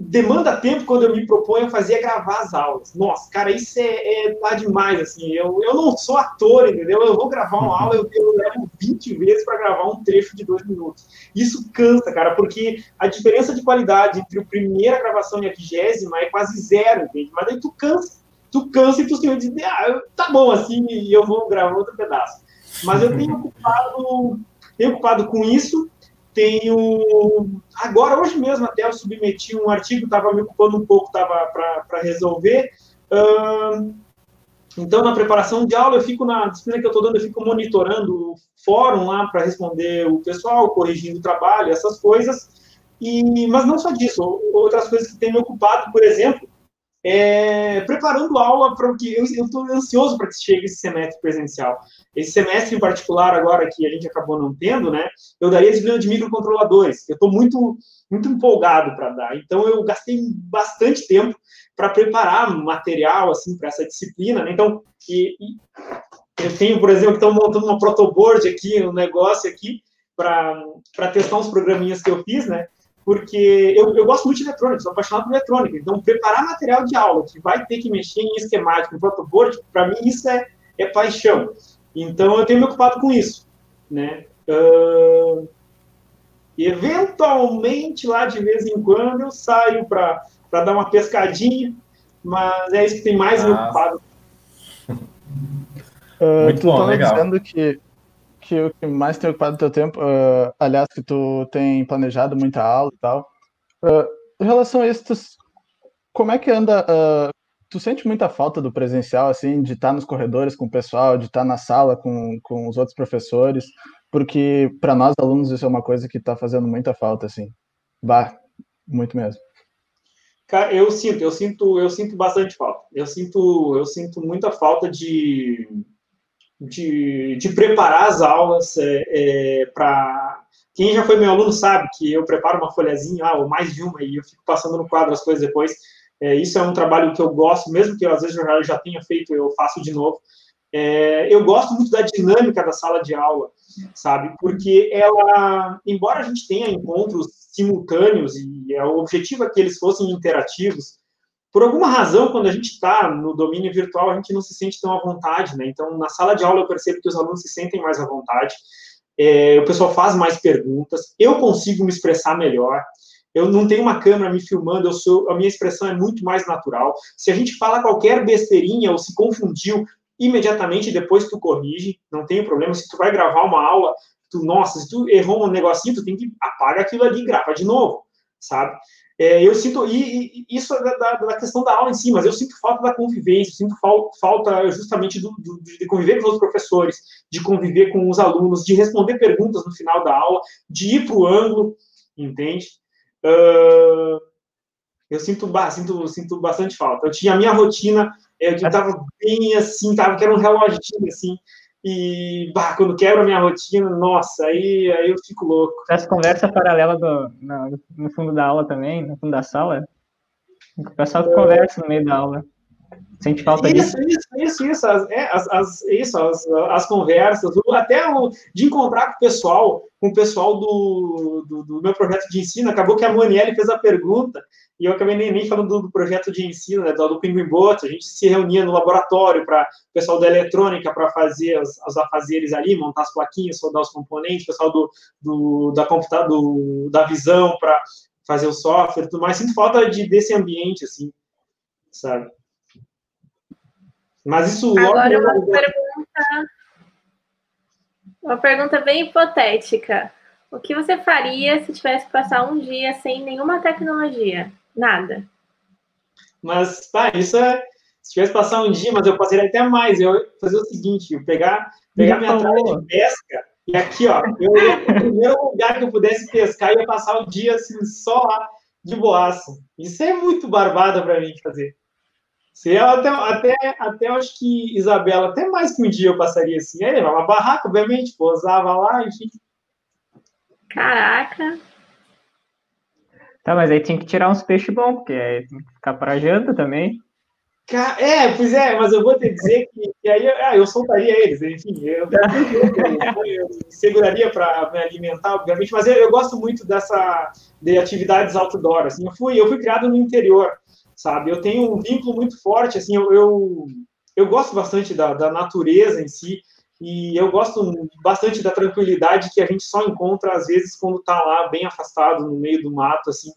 Speaker 2: demanda tempo quando eu me proponho a fazer é gravar as aulas. Nossa, cara, isso é, é tá demais, assim, eu, eu não sou ator, entendeu? Eu vou gravar uma aula, eu, eu levo 20 vezes para gravar um trecho de dois minutos. Isso cansa, cara, porque a diferença de qualidade entre a primeira gravação e a vigésima é quase zero, entende? Mas aí tu cansa, tu cansa e tu simplesmente diz, ah, tá bom, assim, e eu vou gravar outro pedaço. Mas eu tenho ocupado tenho ocupado com isso. Tenho. Agora, hoje mesmo, até eu submeti um artigo, estava me ocupando um pouco, estava para resolver. Uh, então, na preparação de aula, eu fico na disciplina que eu estou dando, eu fico monitorando o fórum lá para responder o pessoal, corrigindo o trabalho, essas coisas. E, mas não só disso, outras coisas que têm me ocupado, por exemplo, é, preparando aula para o que eu estou ansioso para que chegue esse semestre presencial. Esse semestre em particular agora que a gente acabou não tendo, né? Eu daria disciplina de microcontroladores. Eu estou muito muito empolgado para dar. Então eu gastei bastante tempo para preparar material assim para essa disciplina. Né? Então e, e eu tenho, por exemplo, estou montando uma protoboard aqui, um negócio aqui para testar uns programinhas que eu fiz, né? Porque eu, eu gosto muito de eletrônica, sou apaixonado por eletrônica. Então, preparar material de aula que vai ter que mexer em esquemático, em protoboard, para mim isso é, é paixão. Então, eu tenho me ocupado com isso. Né? Uh, eventualmente, lá de vez em quando, eu saio para dar uma pescadinha, mas é isso que tem mais ah. me ocupado.
Speaker 6: Uh, Muito bom, legal. dizendo que que o que mais tem ocupado o teu tempo, uh, aliás, que tu tem planejado muita aula e tal. Uh, em relação a isso, como é que anda? Uh, tu sente muita falta do presencial, assim, de estar nos corredores com o pessoal, de estar na sala com, com os outros professores? Porque para nós alunos isso é uma coisa que está fazendo muita falta, assim. Bah, muito mesmo.
Speaker 2: Cara, eu sinto, eu sinto, eu sinto bastante falta. Eu sinto, eu sinto muita falta de de, de preparar as aulas é, é, para. Quem já foi meu aluno sabe que eu preparo uma folhazinha, ah, ou mais de uma, e eu fico passando no quadro as coisas depois. É, isso é um trabalho que eu gosto, mesmo que eu, às vezes eu já, tenha feito, eu faço de novo. É, eu gosto muito da dinâmica da sala de aula, sabe? Porque ela, embora a gente tenha encontros simultâneos, e é, o objetivo é que eles fossem interativos, por alguma razão, quando a gente está no domínio virtual, a gente não se sente tão à vontade, né? Então, na sala de aula, eu percebo que os alunos se sentem mais à vontade, é, o pessoal faz mais perguntas, eu consigo me expressar melhor, eu não tenho uma câmera me filmando, eu sou, a minha expressão é muito mais natural. Se a gente fala qualquer besteirinha ou se confundiu, imediatamente depois tu corrige, não tem problema. Se tu vai gravar uma aula, tu, nossa, se tu errou um negocinho, tu tem que apagar aquilo ali e grava de novo, sabe? É, eu sinto, e, e isso é da, da, questão da aula em si, mas eu sinto falta da convivência, sinto fal, falta justamente do, do, de conviver com os professores, de conviver com os alunos, de responder perguntas no final da aula, de ir para o ângulo, entende? Uh, eu sinto, sinto, sinto bastante falta. Eu tinha a minha rotina, eu estava bem assim, tava, que era um reloginho assim, e bah, quando quebra a minha rotina, nossa, aí, aí eu fico louco.
Speaker 3: Essa conversa paralela do, no, no fundo da aula também, no fundo da sala, o pessoal que conversa no meio da aula. Sente falta
Speaker 2: isso,
Speaker 3: disso?
Speaker 2: Isso, isso, isso. As, é, as, as, isso as, as conversas, até o, de encontrar com o pessoal, com o pessoal do, do, do, meu projeto de ensino. Acabou que a Monielle fez a pergunta e eu acabei nem, nem falando do, do projeto de ensino, né, do, do Pinguim Boto. A gente se reunia no laboratório para o pessoal da eletrônica para fazer os, os afazeres ali, montar as plaquinhas, soldar os componentes, o pessoal do, do, da, computa, do, da visão para fazer o software e tudo mais. Sinto falta de, desse ambiente, assim, sabe? Mas isso
Speaker 5: Agora uma pergunta, uma pergunta bem hipotética. O que você faria se tivesse que passar um dia sem nenhuma tecnologia? Nada.
Speaker 2: Mas, pá, isso é. Se tivesse passar um dia, mas eu passaria até mais. Eu fazer o seguinte: eu pegar, pegar minha tralha de pesca e aqui, ó, eu ia o primeiro lugar que eu pudesse pescar, eu ia passar o dia assim, só lá de boaça. Isso é muito barbada para mim fazer. Se ela até, até, até acho que Isabela, até mais que um dia eu passaria assim. Aí levava uma barraca, obviamente, posava lá, enfim.
Speaker 5: Caraca.
Speaker 3: Tá, mas aí tinha que tirar uns peixes bons, porque aí tem que ficar pra janta também.
Speaker 2: É, pois é, mas eu vou te dizer que, que aí ah, eu soltaria eles, enfim, eu, eu, eu seguraria para me alimentar, obviamente, mas eu, eu, gosto muito dessa de atividades outdoor, assim, eu fui, eu fui criado no interior, sabe? Eu tenho um vínculo muito forte, assim, eu, eu, eu gosto bastante da, da natureza em si, e eu gosto bastante da tranquilidade que a gente só encontra, às vezes, quando está lá bem afastado, no meio do mato, assim.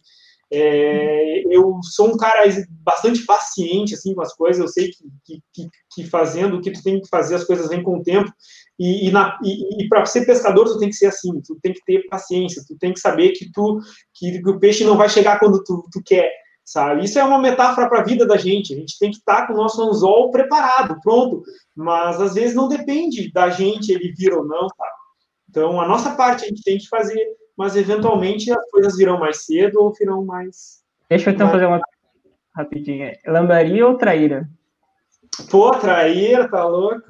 Speaker 2: É, eu sou um cara bastante paciente, assim, com as coisas, eu sei que, que, que, fazendo o que tu tem que fazer, as coisas vêm com o tempo, e, e, e, e para ser pescador, tu tem que ser assim, tu tem que ter paciência, tu tem que saber que tu que, que o peixe não vai chegar quando tu, tu quer, sabe? Isso é uma metáfora para a vida da gente. A gente tem que estar tá com o nosso anzol preparado, pronto. Mas às vezes não depende da gente ele vir ou não, sabe? Então a nossa parte a gente tem que fazer, mas eventualmente as coisas virão mais cedo ou virão mais.
Speaker 3: Deixa eu então mais... fazer uma rapidinha. Lambaria ou traíra?
Speaker 2: Pô, traíra, tá louco?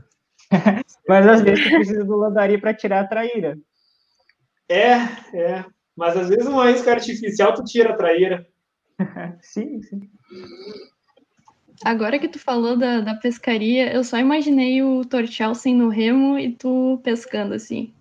Speaker 3: mas às vezes tu precisa do lambaria para tirar a traíra.
Speaker 2: É, é. Mas às vezes uma isca artificial tu tira a traíra.
Speaker 3: sim, sim.
Speaker 1: Agora que tu falou da, da pescaria, eu só imaginei o Torchel sem no remo e tu pescando assim.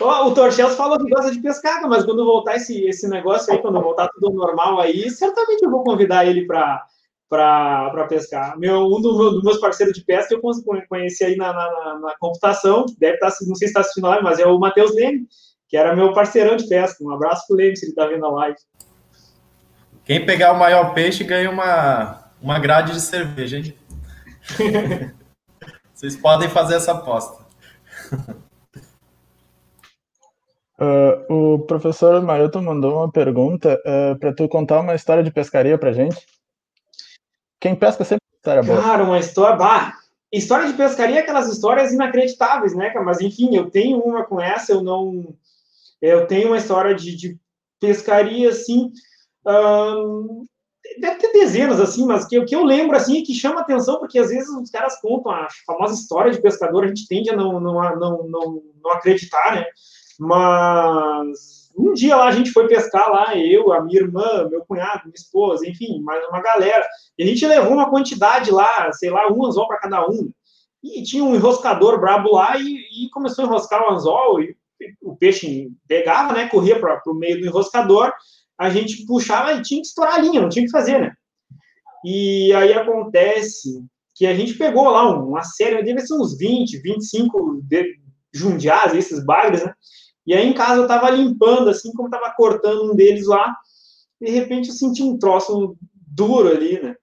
Speaker 2: Oh, o Torchel falou que gosta de pescar, mas quando voltar esse, esse negócio aí, quando voltar tudo normal aí, certamente eu vou convidar ele para para pescar. Meu, um do, dos meus parceiros de pesca eu conheci aí na, na, na computação, deve estar, não sei se está assistindo lá, mas é o Matheus Leme, que era meu parceirão de pesca. Um abraço pro Leme, se ele está vendo a live.
Speaker 4: Quem pegar o maior peixe ganha uma, uma grade de cerveja, hein? Vocês podem fazer essa aposta.
Speaker 6: Uh, o professor Maroto mandou uma pergunta uh, ah, para tu contar uma história de pescaria para gente. Quem pesca sempre é história boa.
Speaker 2: Cara, uma história. Bah, história de pescaria é aquelas histórias inacreditáveis, né, cara? Mas enfim, eu tenho uma com essa, eu não. Eu tenho uma história de, de pescaria, assim deve ter dezenas, assim, mas que, que eu lembro, assim, é que chama atenção, porque às vezes os caras contam a famosa história de pescador, a gente tende a não, não, não, não, não acreditar, né? Mas um dia lá a gente foi pescar lá, eu, a minha irmã, meu cunhado, minha esposa, enfim, mais uma galera. E a gente levou uma quantidade lá, sei lá, um anzol para cada um. E tinha um enroscador brabo lá e, e começou a enroscar o anzol e o peixe pegava, né, corria para o meio do enroscador a gente puxava e tinha que estourar a linha, não tinha que fazer, né? E aí acontece que a gente pegou lá uma série, deve ser uns 20, 25 de, jundiás, esses bagres, né? E aí em casa eu tava limpando, assim, como tava cortando um deles lá, de repente eu senti um troço duro ali, né?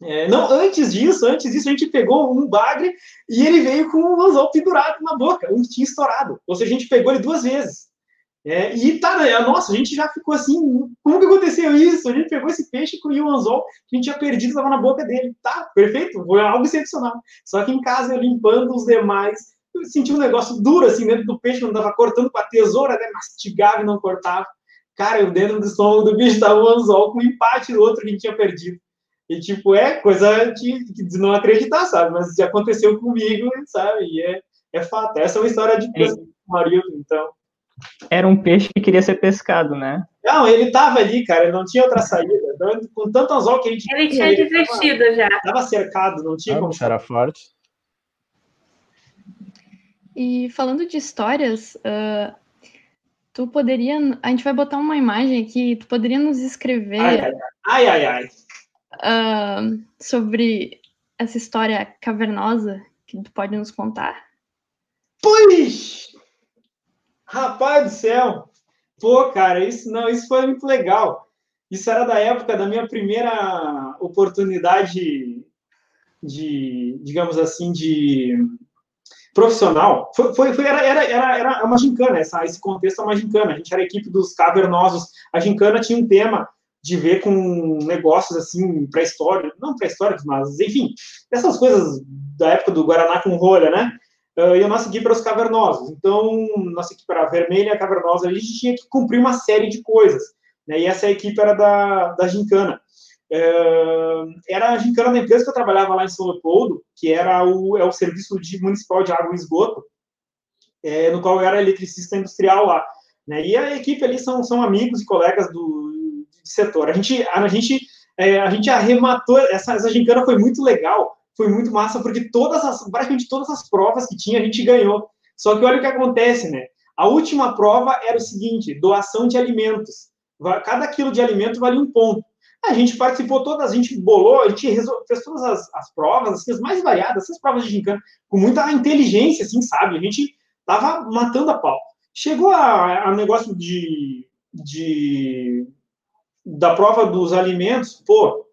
Speaker 2: É, não, antes disso, antes disso, a gente pegou um bagre e ele veio com um anzol pendurado na boca, um tinha estourado. Ou seja, a gente pegou ele duas vezes. É, e tá, né, nossa, a gente já ficou assim, como que aconteceu isso? A gente pegou esse peixe com o anzol que a gente tinha perdido, estava na boca dele. Tá, perfeito, foi algo excepcional. Só que em casa, eu limpando os demais, eu senti um negócio duro assim dentro do peixe, quando tava cortando com a tesoura, né, mastigava e não cortava. Cara, eu dentro do estômago do bicho tava um anzol com um empate do outro que a gente tinha perdido. E, tipo, é coisa de, de não acreditar, sabe? Mas já aconteceu comigo, sabe? E é, é fato. Essa é uma história de marido, então
Speaker 3: era um peixe que queria ser pescado, né?
Speaker 2: Não, ele tava ali, cara, ele não tinha outra saída. Com tanto anzol que a gente
Speaker 5: Ele tinha
Speaker 2: ele
Speaker 5: desistido já.
Speaker 2: Tava, cercado, não tinha
Speaker 6: Ah,
Speaker 2: como.
Speaker 6: era forte.
Speaker 1: E falando de histórias, ah, tu poderia. A gente vai botar uma imagem aqui, tu poderia nos escrever
Speaker 2: Ai, ai, ai, ai, ai.
Speaker 1: ah, sobre essa história cavernosa que tu pode nos contar?
Speaker 2: Pois! Rapaz do céu! Pô, cara, isso não, isso foi muito legal. Isso era da época da minha primeira oportunidade de, digamos assim, de profissional. Foi, foi, foi- era, era, era, era uma gincana, essa, esse contexto é uma gincana. A gente era a equipe dos cavernosos. A gincana tinha um tema de ver com negócios assim, pré-históricos, não pré-históricos, mas enfim, essas coisas da época do Guaraná com rolha, né? Ah, e a nossa equipe era os cavernosos. Então, nossa equipe era a vermelha a cavernosa. A gente tinha que cumprir uma série de coisas. Né? E essa equipe era da, da Gincana. Eh, era a Gincana da empresa que eu trabalhava lá em São Leopoldo, que era o, é o Serviço de, Municipal de Água e Esgoto, eh, no qual eu era eletricista industrial lá. Né? E a equipe ali são, são amigos e colegas do, do setor. A gente, a, gente, eh, a gente arrematou, essa, essa gincana foi muito legal, foi muito massa, porque todas as, praticamente todas as provas que tinha, a gente ganhou. Só que olha o que acontece, né? A última prova era o seguinte, doação de alimentos. Cada quilo de alimento valia um ponto. A gente participou todas, a gente bolou, a gente fez todas as, as provas, as mais variadas, essas provas de gincana, com muita inteligência, assim, sabe? A gente tava matando a pau. Chegou a, a negócio de, de da prova dos alimentos, pô,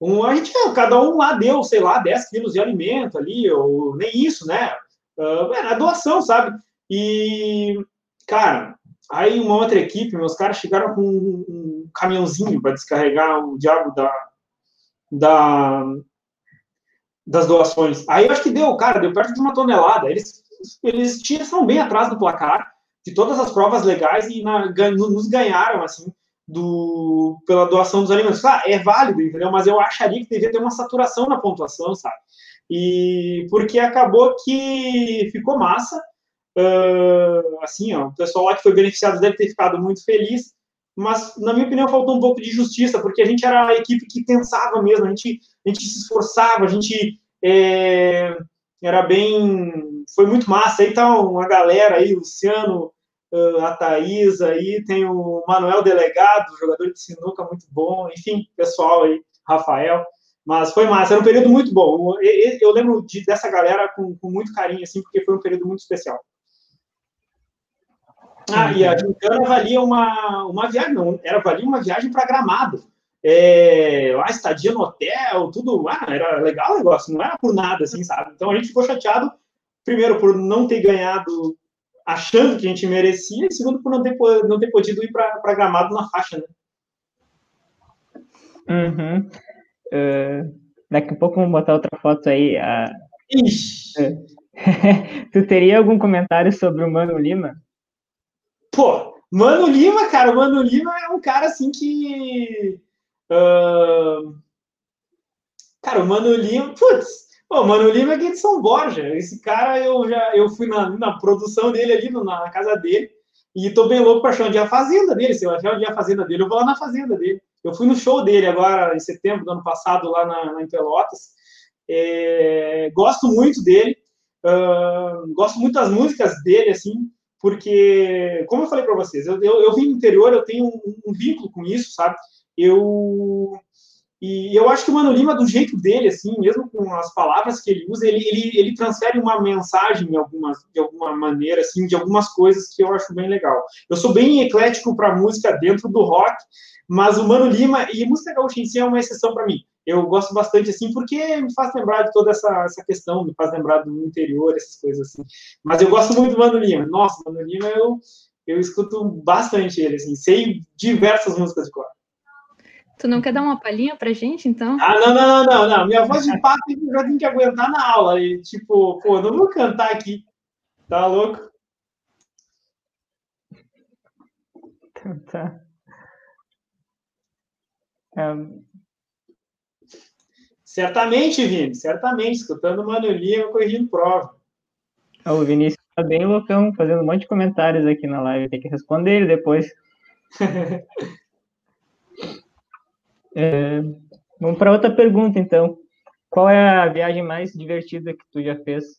Speaker 2: um, a gente, cada um lá deu, sei lá, 10 quilos de alimento ali, ou nem isso, né? Uh, era doação, sabe? E, cara, aí uma outra equipe, meus caras chegaram com um, um caminhãozinho para descarregar o diabo da, da, das doações. Aí eu acho que deu, cara, deu perto de uma tonelada. Eles, eles tinham, bem atrás do placar de todas as provas legais e na, nos ganharam, assim, do, pela doação dos alimentos. Claro, é válido, entendeu? Mas eu acharia que devia ter uma saturação na pontuação, sabe? E porque acabou que ficou massa. ah, assim, ó, o pessoal lá que foi beneficiado deve ter ficado muito feliz, mas, na minha opinião, faltou um pouco de justiça, porque a gente era a equipe que pensava mesmo, a gente, a gente se esforçava, a gente é, era bem. Foi muito massa. Aí tá uma galera aí, Luciano, a Thaís, aí tem o Manuel Delegado, jogador de sinuca muito bom, enfim, pessoal aí, Rafael. Mas foi massa, era um período muito bom. Eu lembro de- dessa galera com, com muito carinho, assim, porque foi um período muito especial. Ah, e a Gincana valia uma, uma viagem, não, era, valia uma viagem para Gramado. É, lá, estadia no hotel, tudo, ah, era legal o negócio, não era por nada, assim, sabe? Então a gente ficou chateado, primeiro, por não ter ganhado achando que a gente merecia, e segundo, por não ter, não ter podido ir para Gramado na faixa, né?
Speaker 3: Uhum. Eh, daqui a pouco vamos botar outra foto aí. ah,
Speaker 2: Ixi,
Speaker 3: tu teria algum comentário sobre o Mano Lima?
Speaker 2: Pô, Mano Lima, cara, o Mano Lima é um cara assim que. ah, Cara, o Mano Lima, putz, o Mano Lima é aqui de São Borja. Esse cara eu já eu fui na, na produção dele ali, na casa dele, e tô bem louco pra achar onde é a fazenda dele. Se eu achar onde é a fazenda dele, eu vou lá na fazenda dele. Eu fui no show dele agora, em setembro do ano passado, lá na, na em Pelotas. É, gosto muito dele, ah, gosto muito das músicas dele, assim, porque, como eu falei para vocês, eu, eu, eu vim do interior, eu tenho um, um vínculo com isso, sabe? Eu e eu acho que o Mano Lima, do jeito dele, assim, mesmo com as palavras que ele usa, ele, ele, ele transfere uma mensagem de, algumas, de alguma maneira, assim, de algumas coisas que eu acho bem legal. Eu sou bem eclético para música dentro do rock, mas o Mano Lima e música gaúcha em si é uma exceção para mim. Eu gosto bastante, assim, porque me faz lembrar de toda essa, essa questão, me faz lembrar do interior, essas coisas assim. Mas eu gosto muito do Mano Lima. Nossa, Mano Lima eu, eu escuto bastante ele, assim, sei diversas músicas de cor.
Speaker 1: Tu não quer dar uma palhinha pra gente, então?
Speaker 2: Ah, não, não, não, não, não. Minha voz de pato eu já tenho que aguentar na aula. E, tipo, pô, não vou cantar aqui. Tá louco?
Speaker 3: Tá. Ah,
Speaker 2: Certamente, Vini, certamente. Escutando o Mano Lima, corrigindo prova.
Speaker 3: o Vinícius tá bem loucão, fazendo um monte de comentários aqui na live. Tem que responder ele depois. é, vamos para outra pergunta, então. Qual é a viagem mais divertida que tu já fez?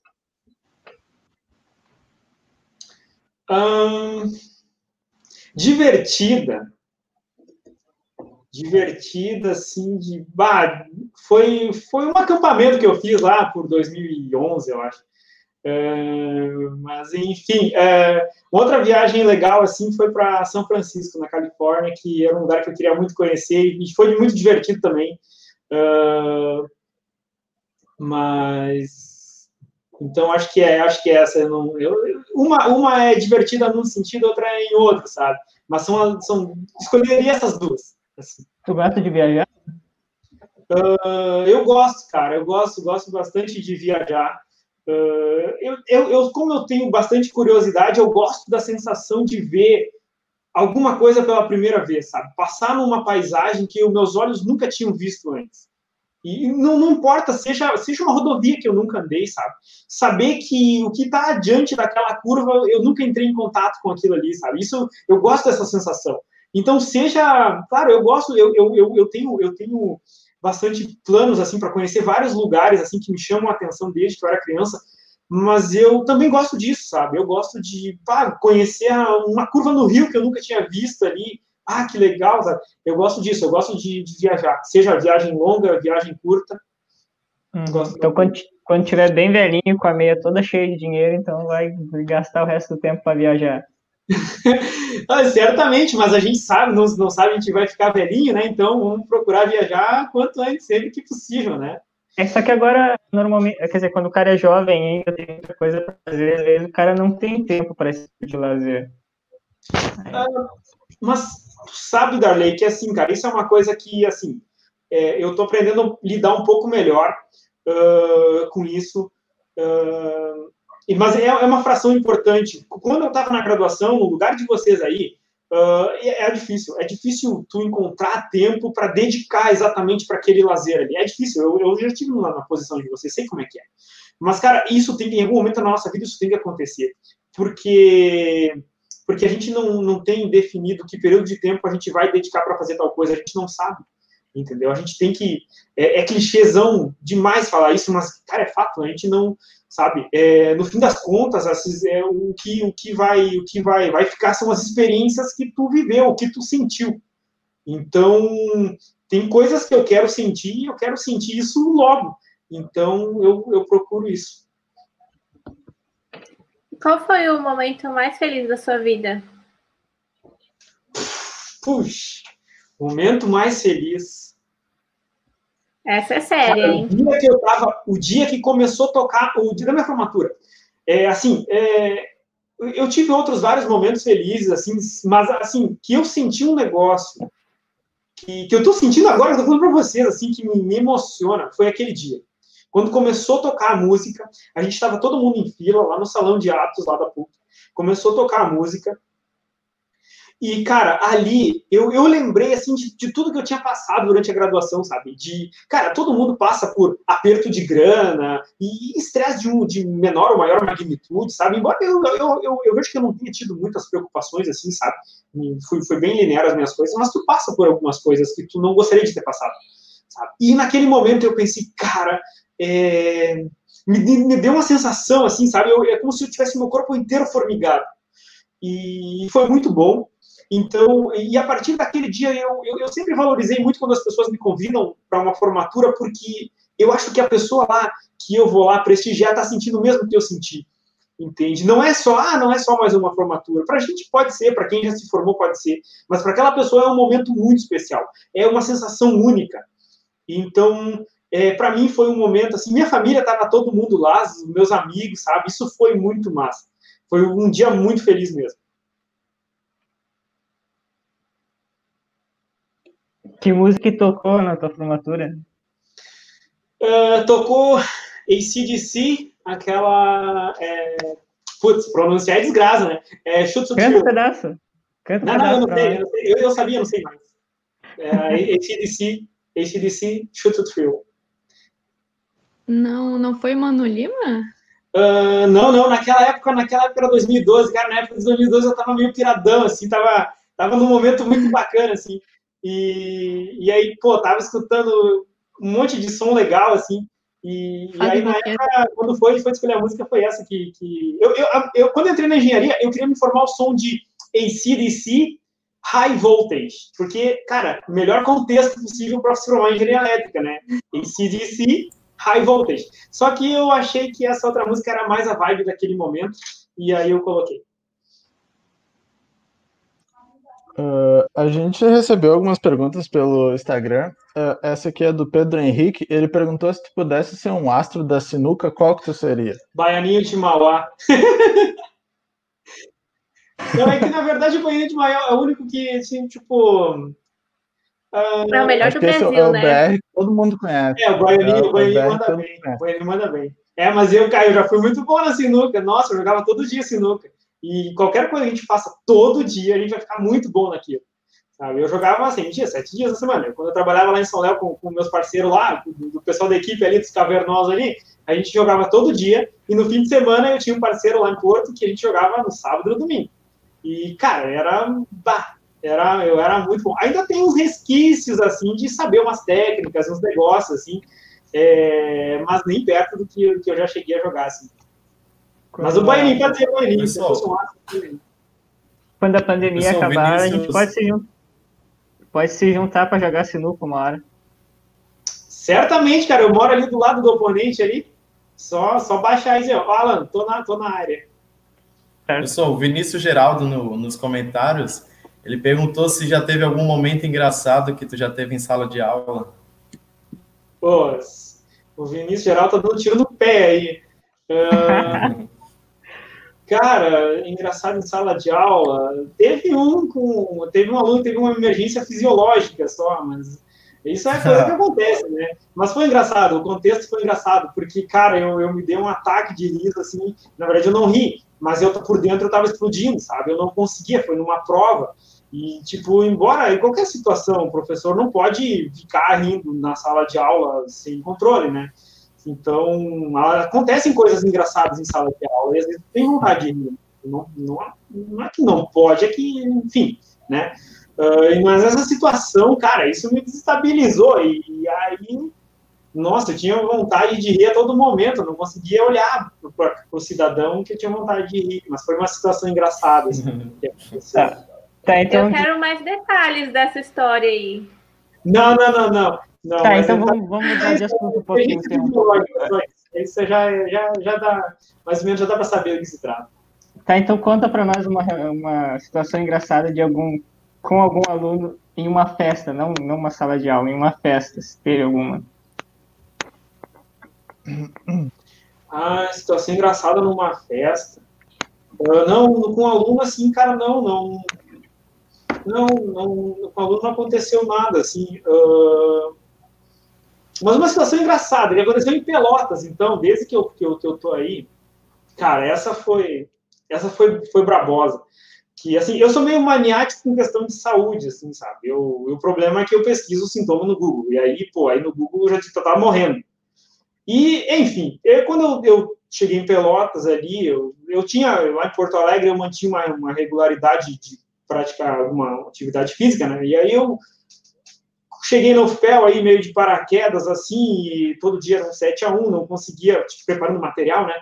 Speaker 2: divertida. Divertida, assim, de. Bah, foi, foi um acampamento que eu fiz lá por 2011, eu acho. É, mas, enfim, é, outra viagem legal, assim, foi para São Francisco, na Califórnia, que era um lugar que eu queria muito conhecer e foi muito divertido também. É, mas então acho que é, acho que é essa. Eu não, eu, uma, uma é divertida num sentido, outra é em outro, sabe? Mas são, são escolheria essas duas.
Speaker 3: Assim. Tu gosta de viajar?
Speaker 2: Uh, eu gosto, cara. Eu gosto, gosto bastante de viajar. Uh, eu, eu, eu, como eu tenho bastante curiosidade, eu gosto da sensação de ver alguma coisa pela primeira vez, sabe? Passar numa paisagem que os meus olhos nunca tinham visto antes. E não, não importa, seja, seja uma rodovia que eu nunca andei, sabe? Saber que o que está adiante daquela curva, eu nunca entrei em contato com aquilo ali, sabe? Isso, eu gosto dessa sensação. Então, seja, claro, eu gosto, eu, eu, eu, eu tenho, eu tenho bastante planos, assim, para conhecer vários lugares, assim, que me chamam a atenção desde que eu era criança, mas eu também gosto disso, sabe? Eu gosto de pá, conhecer uma curva no Rio que eu nunca tinha visto ali, ah, que legal, sabe? eu gosto disso, eu gosto de, de viajar, seja viagem longa, viagem curta.
Speaker 3: Hum, então, quando, quando tiver bem velhinho, com a meia toda cheia de dinheiro, então vai gastar o resto do tempo para viajar.
Speaker 2: ah, certamente, mas a gente sabe, não, não sabe, a gente vai ficar velhinho, né? Então vamos procurar viajar quanto antes, sempre que possível, né?
Speaker 3: É só que agora, normalmente, quer dizer, quando o cara é jovem ainda tem muita coisa para fazer, às vezes o cara não tem tempo para esse tipo de lazer.
Speaker 2: Ah, mas sabe, Darley, que assim, cara, isso é uma coisa que, assim, é, eu tô aprendendo a lidar um pouco melhor uh, com isso. Uh, mas é, é, uma fração importante. Quando eu estava na graduação, no lugar de vocês aí, uh, é, é, difícil. É difícil tu encontrar tempo para dedicar exatamente para aquele lazer ali. É difícil. Eu, eu já estive na, na posição de vocês, sei como é que é. Mas, cara, isso tem em algum momento na nossa vida isso tem que acontecer. Porque porque a gente não, não tem definido que período de tempo a gente vai dedicar para fazer tal coisa, a gente não sabe, entendeu? A gente tem que. É, é clichêzão demais falar isso, mas, cara, é fato, a gente não. Sabe? É, no fim das contas, é, o, que, o que, vai, o que vai, vai ficar são as experiências que tu viveu, o que tu sentiu. Então, tem coisas que eu quero sentir e eu quero sentir isso logo. Então, eu, eu procuro isso.
Speaker 5: Qual foi o momento mais feliz da sua vida?
Speaker 2: Puxa, momento mais feliz.
Speaker 5: Essa é séria, hein?
Speaker 2: O dia que eu tava, o dia que começou a tocar, o dia da minha formatura. É, assim, é, eu tive outros vários momentos felizes, assim, mas assim, que eu senti um negócio que, que eu tô sentindo agora, eu tô falando pra vocês, assim, que me, me emociona, foi aquele dia. Quando começou a tocar a música, a gente estava todo mundo em fila lá no salão de atos lá da PUC. Começou a tocar a música. E, cara, ali eu, eu lembrei, assim, de, de, tudo que eu tinha passado durante a graduação, sabe? De, cara, todo mundo passa por aperto de grana e estresse de, um, de menor ou maior magnitude, sabe? Embora eu, eu, eu, eu vejo que eu não tenha tido muitas preocupações, assim, sabe? Fui, foi bem linear as minhas coisas, mas tu passa por algumas coisas que tu não gostaria de ter passado, sabe? E naquele momento eu pensei, cara, é, me, me, deu uma sensação, assim, sabe? Eu, é como se eu tivesse meu corpo inteiro formigado. E foi muito bom. Então, e a partir daquele dia, eu, eu, eu sempre valorizei muito quando as pessoas me convidam para uma formatura, porque eu acho que a pessoa lá, que eu vou lá prestigiar, está sentindo o mesmo que eu senti. Entende? Não é só, ah, não é só mais uma formatura. Para a gente pode ser, para quem já se formou pode ser, mas para aquela pessoa é um momento muito especial. É uma sensação única. Então, é, para mim foi um momento assim, minha família estava todo mundo lá, meus amigos, sabe? Isso foi muito massa. Foi um dia muito feliz mesmo.
Speaker 3: Que música tocou na tua formatura?
Speaker 2: Uh, tocou ACDC, aquela. É... Putz, pronunciar é desgraça, né? É,
Speaker 3: Chute Canta um pedaço.
Speaker 2: Canta não, pedaço não, eu não sei, eu, sei. Eu, eu, sabia, não sei mais. É, ACDC, ACDC, Shoot to Thrill.
Speaker 1: Não, não foi Mano Lima?
Speaker 2: Uh, não, não, naquela época, naquela época era 2012, cara, na época de 2012 eu tava meio piradão, assim, tava, tava num momento muito bacana, assim. E, e aí, pô, tava escutando um monte de som legal, assim. E, e aí, na época, quando foi, foi escolher a música, foi essa que. que... Eu, eu, eu, quando eu entrei na engenharia, eu queria me formar o som de ACDC High Voltage, porque, cara, melhor contexto possível para se formar em engenharia elétrica, né? ACDC High Voltage. Só que eu achei que essa outra música era mais a vibe daquele momento, e aí eu coloquei.
Speaker 6: Uh, a gente recebeu algumas perguntas pelo Instagram. Uh, essa aqui é do Pedro Henrique. Ele perguntou se tu pudesse ser um astro da sinuca, qual que tu seria?
Speaker 2: Baianinho de Mauá. Não, é que na verdade o Baianinho de Mauá é o único que, assim, tipo.
Speaker 5: Uh, é o melhor do Brasil,
Speaker 6: é o
Speaker 5: né?
Speaker 6: BR todo mundo conhece.
Speaker 2: É, o Baianinho, é, o Baianinho manda bem. O Baianinho manda bem. É, mas eu, Caio, já fui muito bom na sinuca. Nossa, eu jogava todo dia sinuca. E qualquer coisa que a gente faça todo dia, a gente vai ficar muito bom naquilo. Sabe? Eu jogava assim, dia, sete dias na semana. Quando eu trabalhava lá em São Léo com, com meus parceiros lá, do, pessoal da equipe ali, dos cavernosos ali, a gente jogava todo dia. E no fim de semana eu tinha um parceiro lá em Porto que a gente jogava no sábado e no domingo. E, cara, era. Bah, era eu era muito bom. Ainda tem uns resquícios, assim, de saber umas técnicas, uns negócios, assim, é, mas nem perto do que, que eu já cheguei a jogar, assim. Mas o Baianinho pode ser o Baianinho, se fosse um
Speaker 3: Quando a pandemia Pessoal, acabar, Vinícius... a gente pode se, juntar, pode se juntar para jogar sinuca uma hora.
Speaker 2: Certamente, cara, eu moro ali do lado do oponente ali. Só, só baixar aí, ó. Alan, tô na, tô na área.
Speaker 4: Pessoal, o Vinícius Geraldo no, nos comentários, ele perguntou se já teve algum momento engraçado que tu já teve em sala de aula.
Speaker 2: Pô, o Vinícius Geraldo tá dando tiro no pé aí. Uh, Cara, engraçado em sala de aula, teve um com. Teve um aluno que teve uma emergência fisiológica só, mas isso é coisa que acontece, né? Mas foi engraçado, o contexto foi engraçado, porque, cara, eu, eu me dei um ataque de riso, assim, na verdade eu não ri, mas eu por dentro eu tava explodindo, sabe? Eu não conseguia, foi numa prova. E, tipo, embora em qualquer situação, o professor não pode ficar rindo na sala de aula sem controle, né? Então, acontecem coisas engraçadas em sala de aula, e às vezes tem vontade de rir. Não, não, não é que não pode, é que, enfim, né? Uh, mas essa situação, cara, isso me desestabilizou. E, e, aí, nossa, eu tinha vontade de rir a todo momento, eu não conseguia olhar para o cidadão que eu tinha vontade de rir. Mas foi uma situação engraçada. Assim,
Speaker 5: tá. Tá, então... Eu quero mais detalhes dessa história aí.
Speaker 2: Não, não, não, não. Não,
Speaker 3: tá, então vamos, vamos mudar de assunto um pouquinho.
Speaker 2: Isso já, já, já dá, mais ou menos já dá para saber do que se trata.
Speaker 3: Tá, então conta para nós uma, uma situação engraçada de algum com algum aluno em uma festa, não, não uma sala de aula, em uma festa, se teve alguma.
Speaker 2: Ah, situação engraçada numa festa. Uh, não, com aluno assim, cara, não, não. Não, não, com aluno não aconteceu nada, assim. Uh, mas uma situação engraçada, que aconteceu em Pelotas, então, desde que eu, que eu, que eu tô aí, cara, essa foi, essa foi, foi brabosa. Que, assim, eu sou meio maniático com questão de saúde, assim, sabe? Eu, o problema é que eu pesquiso o sintoma no Google, e aí, pô, aí no Google eu já tava morrendo. E, enfim, eu, quando eu, eu, cheguei em Pelotas ali, eu, eu tinha, lá em Porto Alegre, eu mantinha uma, uma regularidade de praticar alguma atividade física, né? E aí eu cheguei no FEL aí meio de paraquedas, assim, e todo dia era um 7 a 1 não conseguia, tipo, preparando material, né?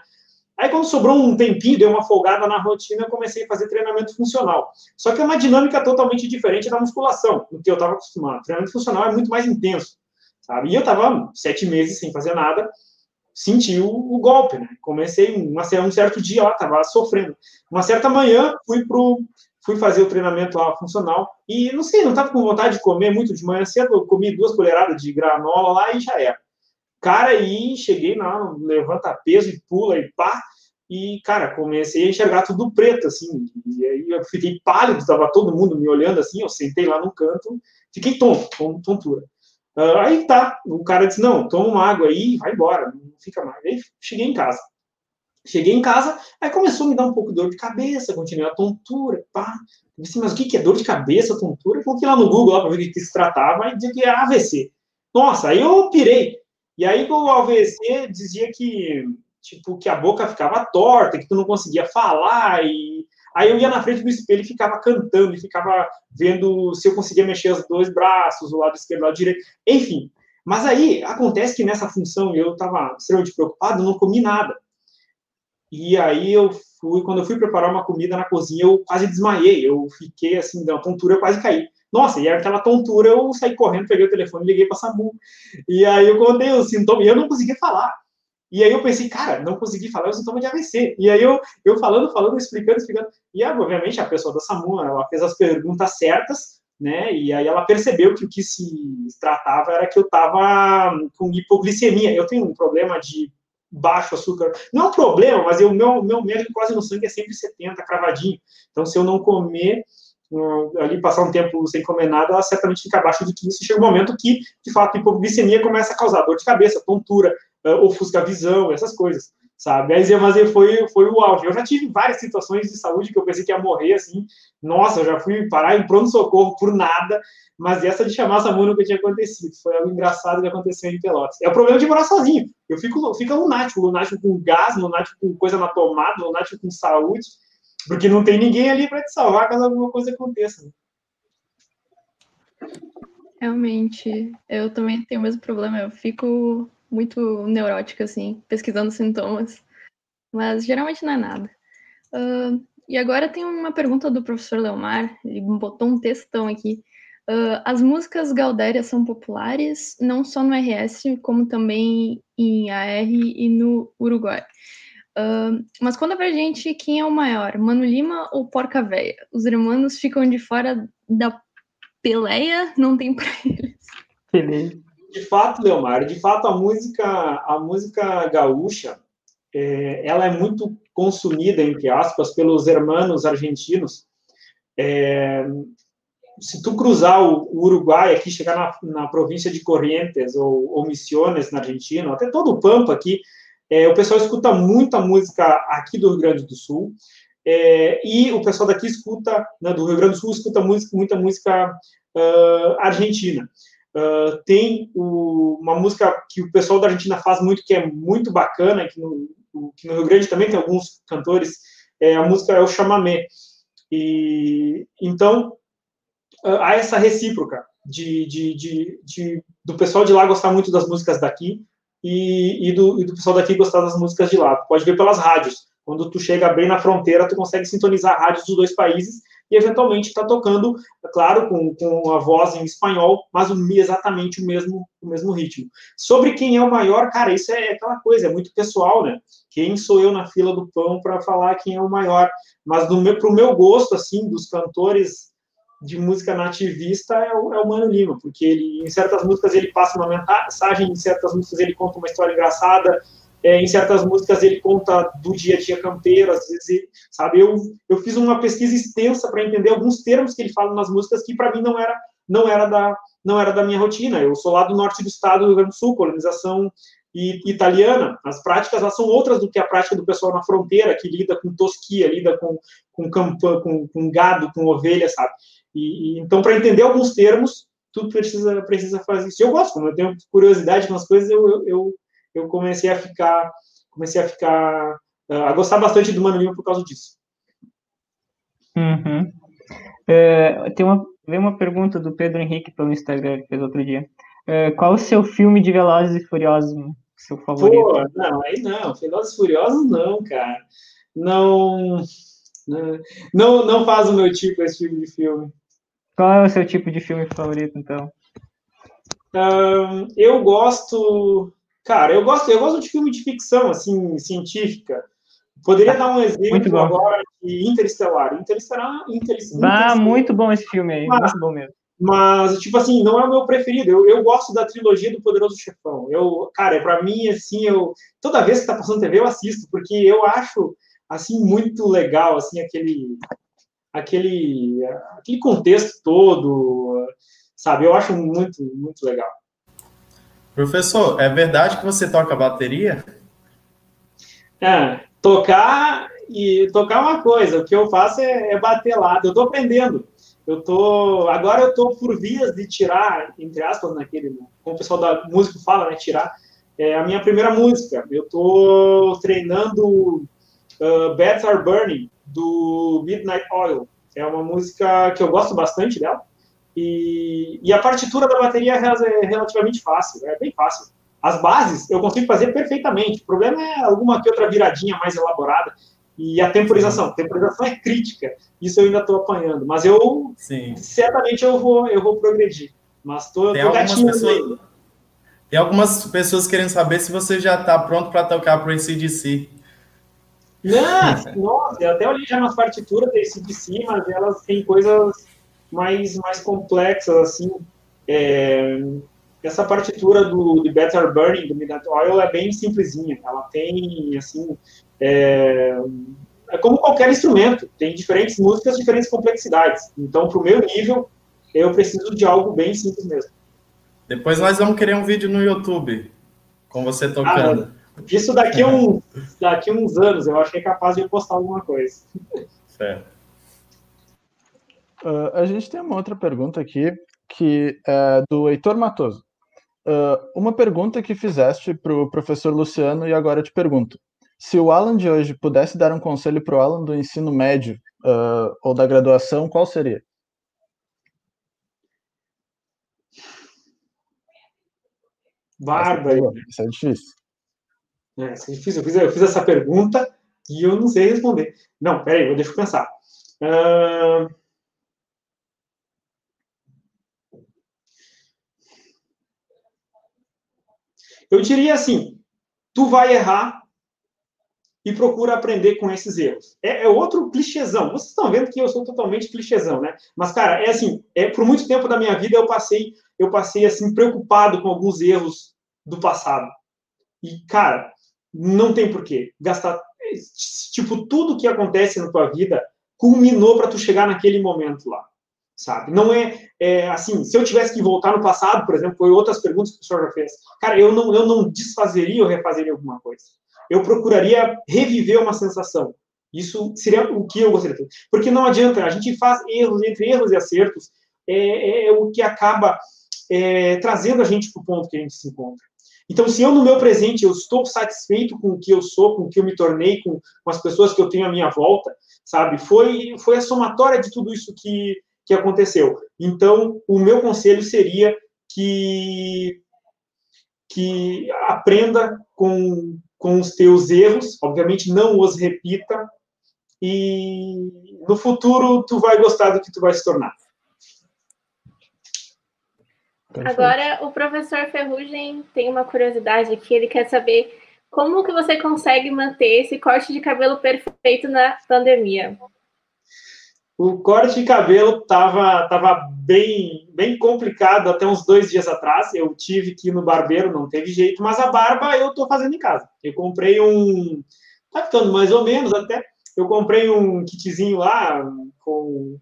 Speaker 2: Aí, quando sobrou um tempinho, deu uma folgada na rotina, eu comecei a fazer treinamento funcional. Só que é uma dinâmica totalmente diferente da musculação, do que eu estava acostumado. Treinamento funcional é muito mais intenso, sabe? E eu estava sete meses sem fazer nada, senti o, o golpe, né? Comecei uma, um certo dia lá, estava sofrendo. Uma certa manhã, fui pro fui fazer o treinamento lá funcional e não sei, não estava com vontade de comer muito de manhã cedo, eu comi duas colheradas de granola lá e já era. Cara, aí cheguei lá, levanta peso e pula e pá, e cara, comecei a enxergar tudo preto assim, e aí eu fiquei pálido, estava todo mundo me olhando assim, eu sentei lá no canto, fiquei tonto, tontura. Uh, aí tá, o cara disse: "Não, toma uma água aí, vai embora, não fica mais". Aí cheguei em casa. Cheguei em casa, aí começou a me dar um pouco de dor de cabeça, continuei a tontura, pá. Disse, mas o que é dor de cabeça, tontura? Coloquei lá no Google para ver o que se tratava e dizia que era AVC. Nossa, aí eu pirei. E aí o AVC dizia que, tipo, que a boca ficava torta, que tu não conseguia falar e Aí eu ia na frente do espelho e ficava cantando, e ficava vendo se eu conseguia mexer os dois braços, o lado esquerdo, o lado direito, enfim. Mas aí acontece que nessa função eu estava extremamente preocupado, não comi nada. E aí eu fui, quando eu fui preparar uma comida na cozinha, eu quase desmaiei. Eu fiquei assim, da tontura, eu quase caí. Nossa, e aquela tontura, eu saí correndo, peguei o telefone liguei para SAMU. E aí eu contei os sintomas e eu não conseguia falar. E aí eu pensei, cara, não consegui falar o sintoma de AVC. E aí eu, eu falando, falando, explicando, explicando. E obviamente a pessoa da SAMU, ela fez as perguntas certas, né? E aí ela percebeu que o que se tratava era que eu estava com hipoglicemia. Eu tenho um problema de baixo açúcar. Não é um problema, mas o meu, meu médio quase no sangue é sempre 70, cravadinho. Então, se eu não comer, uh, ali passar um tempo sem comer nada, ela certamente fica abaixo de 15. Chega um momento que, de fato, a hipoglicemia começa a causar dor de cabeça, tontura, uh, ofusca a visão, essas coisas, sabe? Aí, mas foi, foi o auge. Eu já tive várias situações de saúde que eu pensei que ia morrer, assim. Nossa, eu já fui parar em pronto-socorro por nada, mas essa de chamar SAMU nunca tinha acontecido. Foi algo engraçado que aconteceu em Pelotas. É o problema de morar sozinho. Eu fico, fico lunático, lunático com gás, lunático com coisa na tomada, lunático com saúde, porque não tem ninguém ali para te salvar caso alguma coisa aconteça.
Speaker 1: Realmente, eu também tenho o mesmo problema. Eu fico muito neurótica, assim, pesquisando sintomas, mas geralmente não é nada. Uh, e agora tem uma pergunta do professor Leomar, ele botou um textão aqui. Uh, as músicas Galdéria são populares, não só no RS, como também em AR e no Uruguai. Uh, mas conta pra gente quem é o maior, Mano Lima ou Porca Véia? Os irmãos ficam de fora da peleia, não tem pra eles.
Speaker 2: De fato, Leomar, de fato a música, a música gaúcha, é, ela é muito consumida, entre aspas, pelos hermanos argentinos. É, se tu cruzar o, Uruguai aqui, chegar na, na, província de Corrientes ou, ou Misiones, na Argentina, até todo o Pampa aqui, é, o pessoal escuta muita música aqui do Rio Grande do Sul, é, e o pessoal daqui escuta, né, do Rio Grande do Sul, escuta música, muita música uh, argentina. Uh, tem o, uma música que o pessoal da Argentina faz muito, que é muito bacana, que no, que no Rio Grande também tem alguns cantores, é, a música é o chamamé. E, então, há essa recíproca de, de, de, de, do pessoal de lá gostar muito das músicas daqui e, e, do, e do pessoal daqui gostar das músicas de lá. pode ver pelas rádios. Quando tu chega bem na fronteira, tu consegue sintonizar rádios dos dois países e eventualmente está tocando, é claro, com, com a voz em espanhol, mas exatamente o mesmo, o mesmo ritmo. Sobre quem é o maior, cara, isso é aquela coisa, é muito pessoal, né? Quem sou eu na fila do pão para falar quem é o maior? Mas para o meu gosto, assim, dos cantores de música nativista é o, é o Mano Lima, porque ele, em certas músicas ele passa uma mensagem, em certas músicas ele conta uma história engraçada, é, em certas músicas ele conta do dia a dia campeiro, às vezes, ele, sabe, eu, eu fiz uma pesquisa extensa para entender alguns termos que ele fala nas músicas que para mim não era não era da não era da minha rotina. Eu sou lá do norte do estado do Rio Grande do Sul, colonização italiana. As práticas lá são outras do que a prática do pessoal na fronteira, que lida com tosquia, lida com, com, campa, com, com gado, com ovelha, sabe? E, e então, para entender alguns termos, tu precisa, precisa fazer isso. Eu gosto, como eu tenho curiosidade com as coisas, eu, eu, eu comecei a ficar, comecei a ficar, a gostar bastante do Mano Lima por causa disso.
Speaker 3: Uhum. É, tem uma, veio uma pergunta do Pedro Henrique pelo Instagram, que fez outro dia. É, qual o seu filme de Velozes e Furiosos, seu favorito? Pô,
Speaker 2: não, aí não, Velozes e Furiosos não, cara. Não, não, não faz o meu tipo esse tipo de filme.
Speaker 3: Qual é o seu tipo de filme favorito, então?
Speaker 2: Eu gosto. Cara, eu gosto, eu gosto de filme de ficção, assim, científica. Poderia dar um exemplo agora de Interestelar. Interestelar,
Speaker 3: Interestelar. Ah, muito bom esse filme aí, mas, muito bom mesmo.
Speaker 2: Mas, tipo assim, não é o meu preferido. Eu, eu gosto da trilogia do Poderoso Chefão. Eu, cara, para mim, assim, eu toda vez que tá passando TV eu assisto, porque eu acho assim muito legal, assim, aquele aquele, aquele contexto todo, sabe? Eu acho muito, muito legal.
Speaker 4: Professor, é verdade que você toca bateria?
Speaker 2: É, tocar e tocar uma coisa, o que eu faço é, é bater lá. Eu estou aprendendo. Eu tô agora eu tô por vias de tirar, entre aspas, naquele, como o pessoal da música fala, né, tirar é, a minha primeira música. Eu estou treinando uh, Bats Are Burning, do Midnight Oil. É uma música que eu gosto bastante dela. E, e a partitura da bateria é relativamente fácil, é bem fácil. As bases eu consigo fazer perfeitamente. O problema é alguma que outra viradinha mais elaborada. E a temporização. A temporização é crítica. Isso eu ainda estou apanhando. Mas eu, Sim. certamente, eu vou, eu vou progredir. Mas estou gatinhando pessoas,
Speaker 4: Tem algumas pessoas querendo saber se você já está pronto para tocar para o ACDC.
Speaker 2: Não, nossa, eu até olhei já nas partituras do ACDC, mas elas têm coisas mais, mais complexas, assim. É, essa partitura do, do Better Burning, do Midnight Oil, é bem simplesinha. Ela tem, assim, é, é como qualquer instrumento, tem diferentes músicas, diferentes complexidades. Então, para o meu nível, eu preciso de algo bem simples mesmo.
Speaker 4: Depois nós vamos querer um vídeo no YouTube com você tocando.
Speaker 2: Ah, isso daqui, um, daqui uns anos, eu acho que é capaz de postar alguma coisa.
Speaker 4: Certo.
Speaker 6: Uh, a gente tem uma outra pergunta aqui, que é do Heitor Matoso. Uh, uma pergunta que fizeste para o professor Luciano e agora eu te pergunto. Se o Alan de hoje pudesse dar um conselho para o Alan do ensino médio uh, ou da graduação, qual seria?
Speaker 2: Bárbaro.
Speaker 6: Isso é difícil.
Speaker 2: É, isso é difícil. Eu fiz, eu fiz, essa pergunta e eu não sei responder. Não, peraí, deixa eu pensar. Uh... Eu diria assim: tu vai errar e procura aprender com esses erros. É, é, outro clichêzão. Vocês estão vendo que eu sou totalmente clichêzão, né? Mas, cara, é assim, é, por muito tempo da minha vida eu passei, eu passei, assim, preocupado com alguns erros do passado. E, cara, não tem porquê gastar... Tipo, tudo que acontece na tua vida culminou para tu chegar naquele momento lá sabe? Não é, é, assim, se eu tivesse que voltar no passado, por exemplo, foi outras perguntas que o senhor já fez. Cara, eu não, eu não desfazeria ou refazeria alguma coisa. Eu procuraria reviver uma sensação. Isso seria o que eu gostaria de fazer. Porque não adianta, a gente faz erros, entre erros e acertos, é, é, é o que acaba é, trazendo a gente para o ponto que a gente se encontra. Então, se eu no meu presente eu estou satisfeito com o que eu sou, com o que eu me tornei, com, com as pessoas que eu tenho à minha volta, sabe? Foi, foi a somatória de tudo isso que, que aconteceu. Então, o meu conselho seria que, que aprenda com, com os teus erros, obviamente não os repita, e no futuro tu vai gostar do que tu vai se tornar.
Speaker 5: Agora, o professor Ferrugem tem uma curiosidade aqui, ele quer saber como que você consegue manter esse corte de cabelo perfeito na pandemia?
Speaker 2: O corte de cabelo estava tava bem, bem complicado até uns dois dias atrás. Eu tive que ir no barbeiro, não teve jeito, mas a barba eu estou fazendo em casa. Eu comprei um. Tá ficando mais ou menos até. Eu comprei um kitzinho lá, com.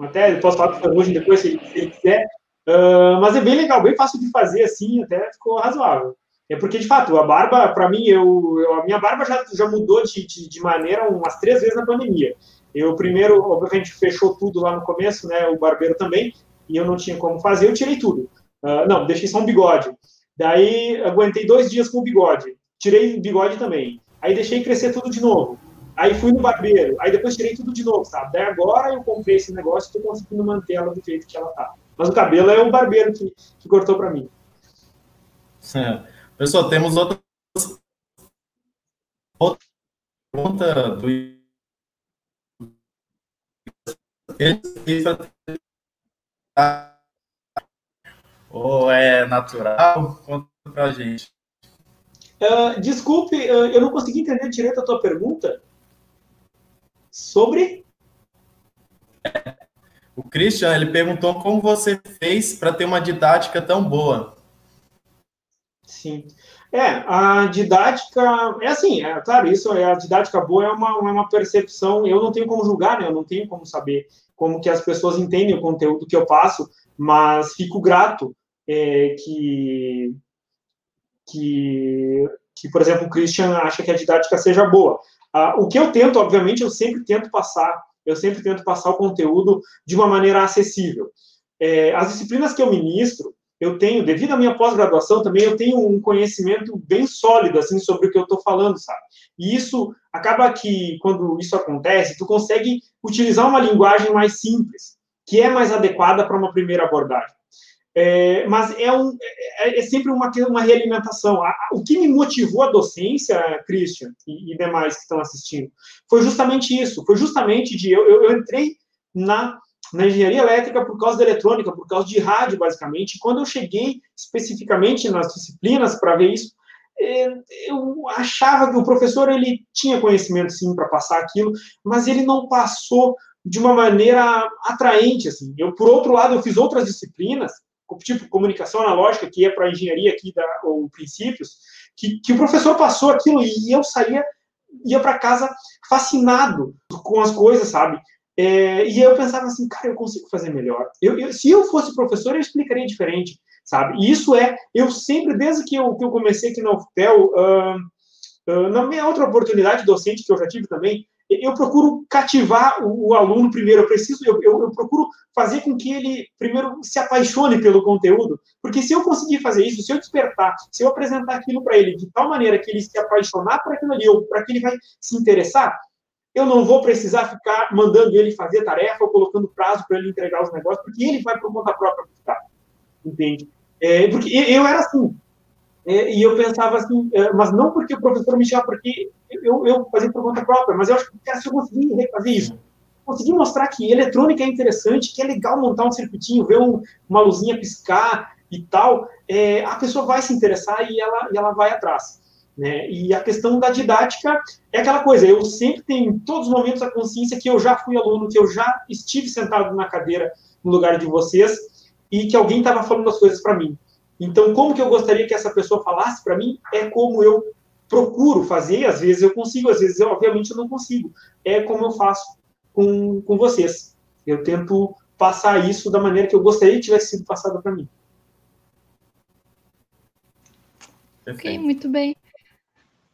Speaker 2: Até posso falar para o depois, se ele, se ele quiser. Uh, mas é bem legal, bem fácil de fazer assim, até ficou razoável. É porque, de fato, a barba, para mim, eu, eu, a minha barba já, já mudou de, de, de maneira umas três vezes na pandemia. Eu primeiro, obviamente, fechou tudo lá no começo, né? O barbeiro também, e eu não tinha como fazer, eu tirei tudo. Uh, não, deixei só um bigode. Daí aguentei dois dias com o bigode, tirei o bigode também. Aí deixei crescer tudo de novo. Aí fui no barbeiro, aí depois tirei tudo de novo, sabe? Daí agora eu comprei esse negócio e estou conseguindo manter ela do jeito que ela tá. Mas o cabelo é o barbeiro que, que cortou para mim.
Speaker 4: Pessoal, temos outra outra pergunta do ou é natural? Conta pra gente.
Speaker 2: Uh, desculpe, uh, eu não consegui entender direito a tua pergunta. Sobre?
Speaker 4: O Christian, ele perguntou como você fez para ter uma didática tão boa.
Speaker 2: Sim. É, a didática, é assim, é claro, isso é a didática boa é uma, é uma percepção, eu não tenho como julgar, né, eu não tenho como saber como que as pessoas entendem o conteúdo que eu passo, mas fico grato é, que, que, que, por exemplo, o Christian acha que a didática seja boa. Ah, o que eu tento, obviamente, eu sempre tento passar, eu sempre tento passar o conteúdo de uma maneira acessível. É, as disciplinas que eu ministro, eu tenho, devido à minha pós-graduação também, eu tenho um conhecimento bem sólido, assim, sobre o que eu estou falando, sabe? E isso acaba que, quando isso acontece, tu consegue utilizar uma linguagem mais simples, que é mais adequada para uma primeira abordagem. É, mas é, um, é, é, sempre uma, uma realimentação. O que me motivou a docência, Christian e, e demais que estão assistindo, foi justamente isso. Foi justamente de eu, eu, eu entrei na na engenharia elétrica por causa da eletrônica, por causa de rádio, basicamente. quando eu cheguei especificamente nas disciplinas para ver isso, é, eu achava que o professor ele tinha conhecimento sim para passar aquilo, mas ele não passou de uma maneira atraente assim. Eu por outro lado eu fiz outras disciplinas, tipo comunicação analógica que é para engenharia aqui da ou princípios, que, que o professor passou aquilo e eu saía ia para casa fascinado com as coisas, sabe? É, e eu pensava assim, cara, eu consigo fazer melhor. Eu, eu, se eu fosse professor, eu explicaria diferente, sabe? E isso é, eu sempre, desde que eu, que eu comecei aqui na UFPEL, uh, uh, na minha outra oportunidade docente que eu já tive também, eu procuro cativar o, o aluno primeiro, eu preciso, eu, eu, eu, procuro fazer com que ele primeiro se apaixone pelo conteúdo, porque se eu conseguir fazer isso, se eu despertar, se eu apresentar aquilo para ele de tal maneira que ele se apaixonar por aquilo ali, ou para que ele vai se interessar, eu não vou precisar ficar mandando ele fazer tarefa ou colocando prazo para ele entregar os negócios, porque ele vai por conta própria buscar. Entende? É, porque eu era assim. É, e eu pensava assim, é, mas não porque o professor me chamava, porque eu, eu fazia por conta própria, mas eu acho que se eu conseguir refazer isso, conseguir mostrar que eletrônica é interessante, que é legal montar um circuitinho, ver um, uma luzinha piscar e tal, é, a pessoa vai se interessar e ela, e ela vai atrás. Né? E a questão da didática é aquela coisa, eu sempre tenho em todos os momentos a consciência que eu já fui aluno, que eu já estive sentado na cadeira no lugar de vocês e que alguém estava falando as coisas para mim. Então, como que eu gostaria que essa pessoa falasse para mim é como eu procuro fazer, às vezes eu consigo, às vezes, eu, obviamente, eu não consigo. É como eu faço com, com vocês. Eu tento passar isso da maneira que eu gostaria que tivesse sido passado para mim.
Speaker 1: Ok, muito bem.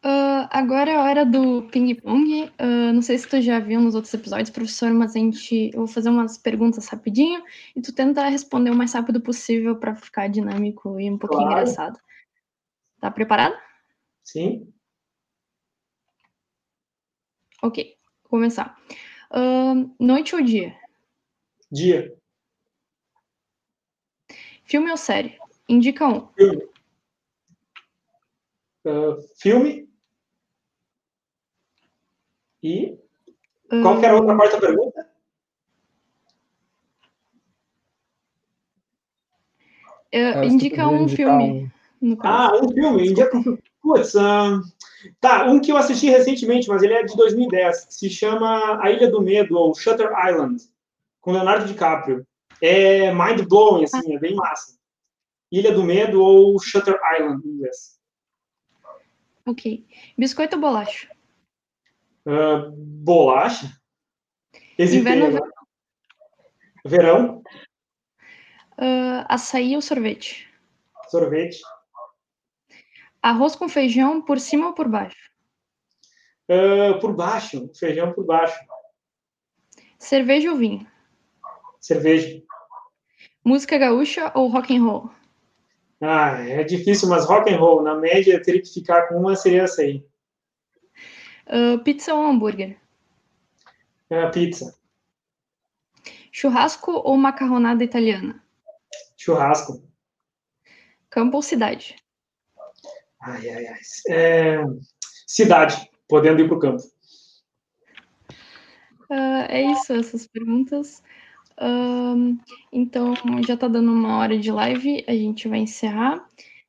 Speaker 1: Uh, agora é a hora do ping-pong. Uh, não sei se tu já viu nos outros episódios, professor, mas a gente. Eu vou fazer umas perguntas rapidinho e tu tenta responder o mais rápido possível para ficar dinâmico e um pouquinho claro. engraçado. Tá preparado?
Speaker 2: Sim.
Speaker 1: Ok, vou começar. Uh, noite ou dia?
Speaker 2: Dia.
Speaker 1: Filme ou série? Indica um.
Speaker 2: Filme. filme e qual que era a outra quarta pergunta?
Speaker 1: Uh, indica um filme.
Speaker 2: Um. Ah, um filme. Indica um filme. Putz, um, tá, um que eu assisti recentemente, mas ele é de 2010. Se chama A Ilha do Medo, ou Shutter Island, com Leonardo DiCaprio. É mind-blowing, assim, é bem massa. Ilha do Medo ou Shutter Island, em inglês.
Speaker 1: Ok. Biscoito ou bolacha?
Speaker 2: Uh, bolacha.
Speaker 1: Inverno verão?
Speaker 2: Verão.
Speaker 1: Uh, açaí ou sorvete?
Speaker 2: Sorvete.
Speaker 1: Arroz com feijão por cima ou por baixo?
Speaker 2: Uh, por baixo. Feijão por baixo.
Speaker 1: Cerveja ou vinho?
Speaker 2: Cerveja.
Speaker 1: Música gaúcha ou rock and roll?
Speaker 2: Ah, é difícil, mas rock and roll. Na média, teria que ficar com uma, seria essa aí.
Speaker 1: Uh, pizza ou hambúrguer?
Speaker 2: É, pizza.
Speaker 1: Churrasco ou macarronada italiana?
Speaker 2: Churrasco.
Speaker 1: Campo ou cidade?
Speaker 2: Ai, ai, ai. É... Cidade, podendo ir para o campo.
Speaker 1: Uh, é isso, essas perguntas. Uh, então, já está dando uma hora de live, a gente vai encerrar.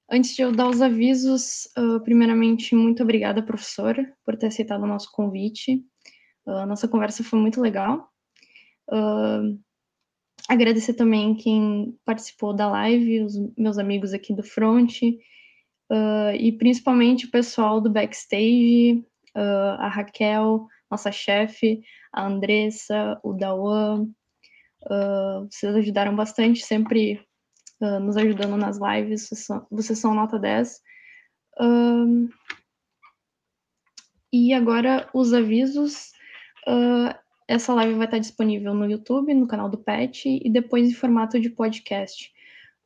Speaker 1: Antes de eu dar os avisos, uh, primeiramente, muito obrigada, professora, por ter aceitado o nosso convite. Uh, nossa conversa foi muito legal. Uh, agradecer também quem participou da live, os meus amigos aqui do front, e principalmente o pessoal do backstage, a Raquel, nossa chefe, a Andressa, o Dawan. vocês ajudaram bastante, sempre uh, nos ajudando nas lives, vocês são, vocês são nota 10. Uh, e agora os avisos. Uh, essa live vai estar disponível no YouTube, no canal do PET, e depois em formato de podcast.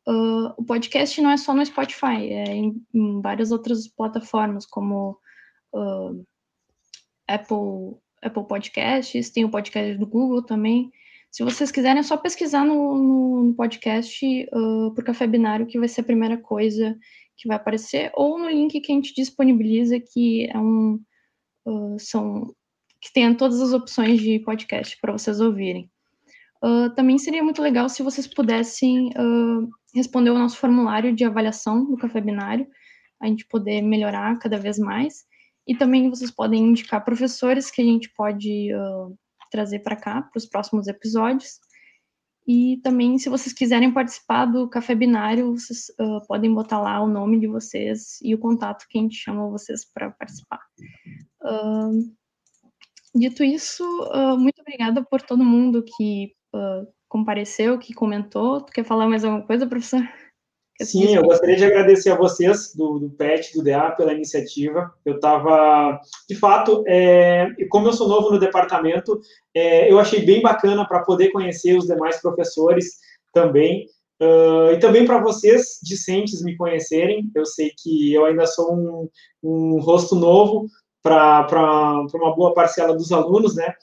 Speaker 1: Uh, o podcast não é só no Spotify, é em, em várias outras plataformas, como uh, Apple, Apple Podcasts, tem o podcast do Google também. Se vocês quiserem, é só pesquisar no, no podcast uh, por Café Binário, que vai ser a primeira coisa que vai aparecer, ou no link que a gente disponibiliza, que é um. Uh, são. que tem todas as opções de podcast para vocês ouvirem. Uh, também seria muito legal se vocês pudessem uh, responder o nosso formulário de avaliação do Café Binário, a gente poder melhorar cada vez mais. E também vocês podem indicar professores que a gente pode uh, trazer para cá, para os próximos episódios. E também, se vocês quiserem participar do Café Binário, vocês uh, podem botar lá o nome de vocês e o contato que a gente chama vocês para participar. Uh, dito isso, uh, muito obrigada por todo mundo que compareceu, que comentou. Tu quer falar mais alguma coisa, professor?
Speaker 2: Sim, eu gostaria de agradecer a vocês do, do PET, do DA, pela iniciativa. Eu estava, de fato, é, como eu sou novo no departamento, é, eu achei bem bacana para poder conhecer os demais professores também. Uh, e também para vocês, discentes, me conhecerem. Eu sei que eu ainda sou um, um rosto novo para uma boa parcela dos alunos, né?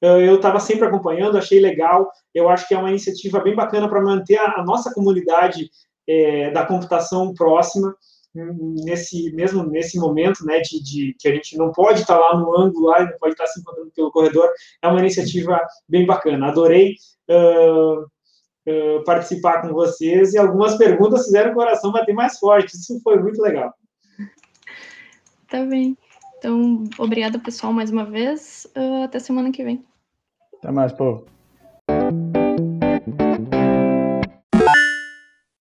Speaker 2: eu estava sempre acompanhando, achei legal. Eu acho que é uma iniciativa bem bacana para manter a, a, nossa comunidade é, da computação próxima nesse mesmo nesse momento, né, de, de, que a gente não pode estar lá no ângulo, lá, não pode estar se encontrando pelo corredor, é uma iniciativa bem bacana. Adorei uh, uh, participar com vocês e algumas perguntas fizeram o coração bater mais forte. Isso foi muito legal.
Speaker 1: Tá bem. Então, obrigada, pessoal, mais uma vez. Uh, até semana que vem.
Speaker 6: Até mais, povo.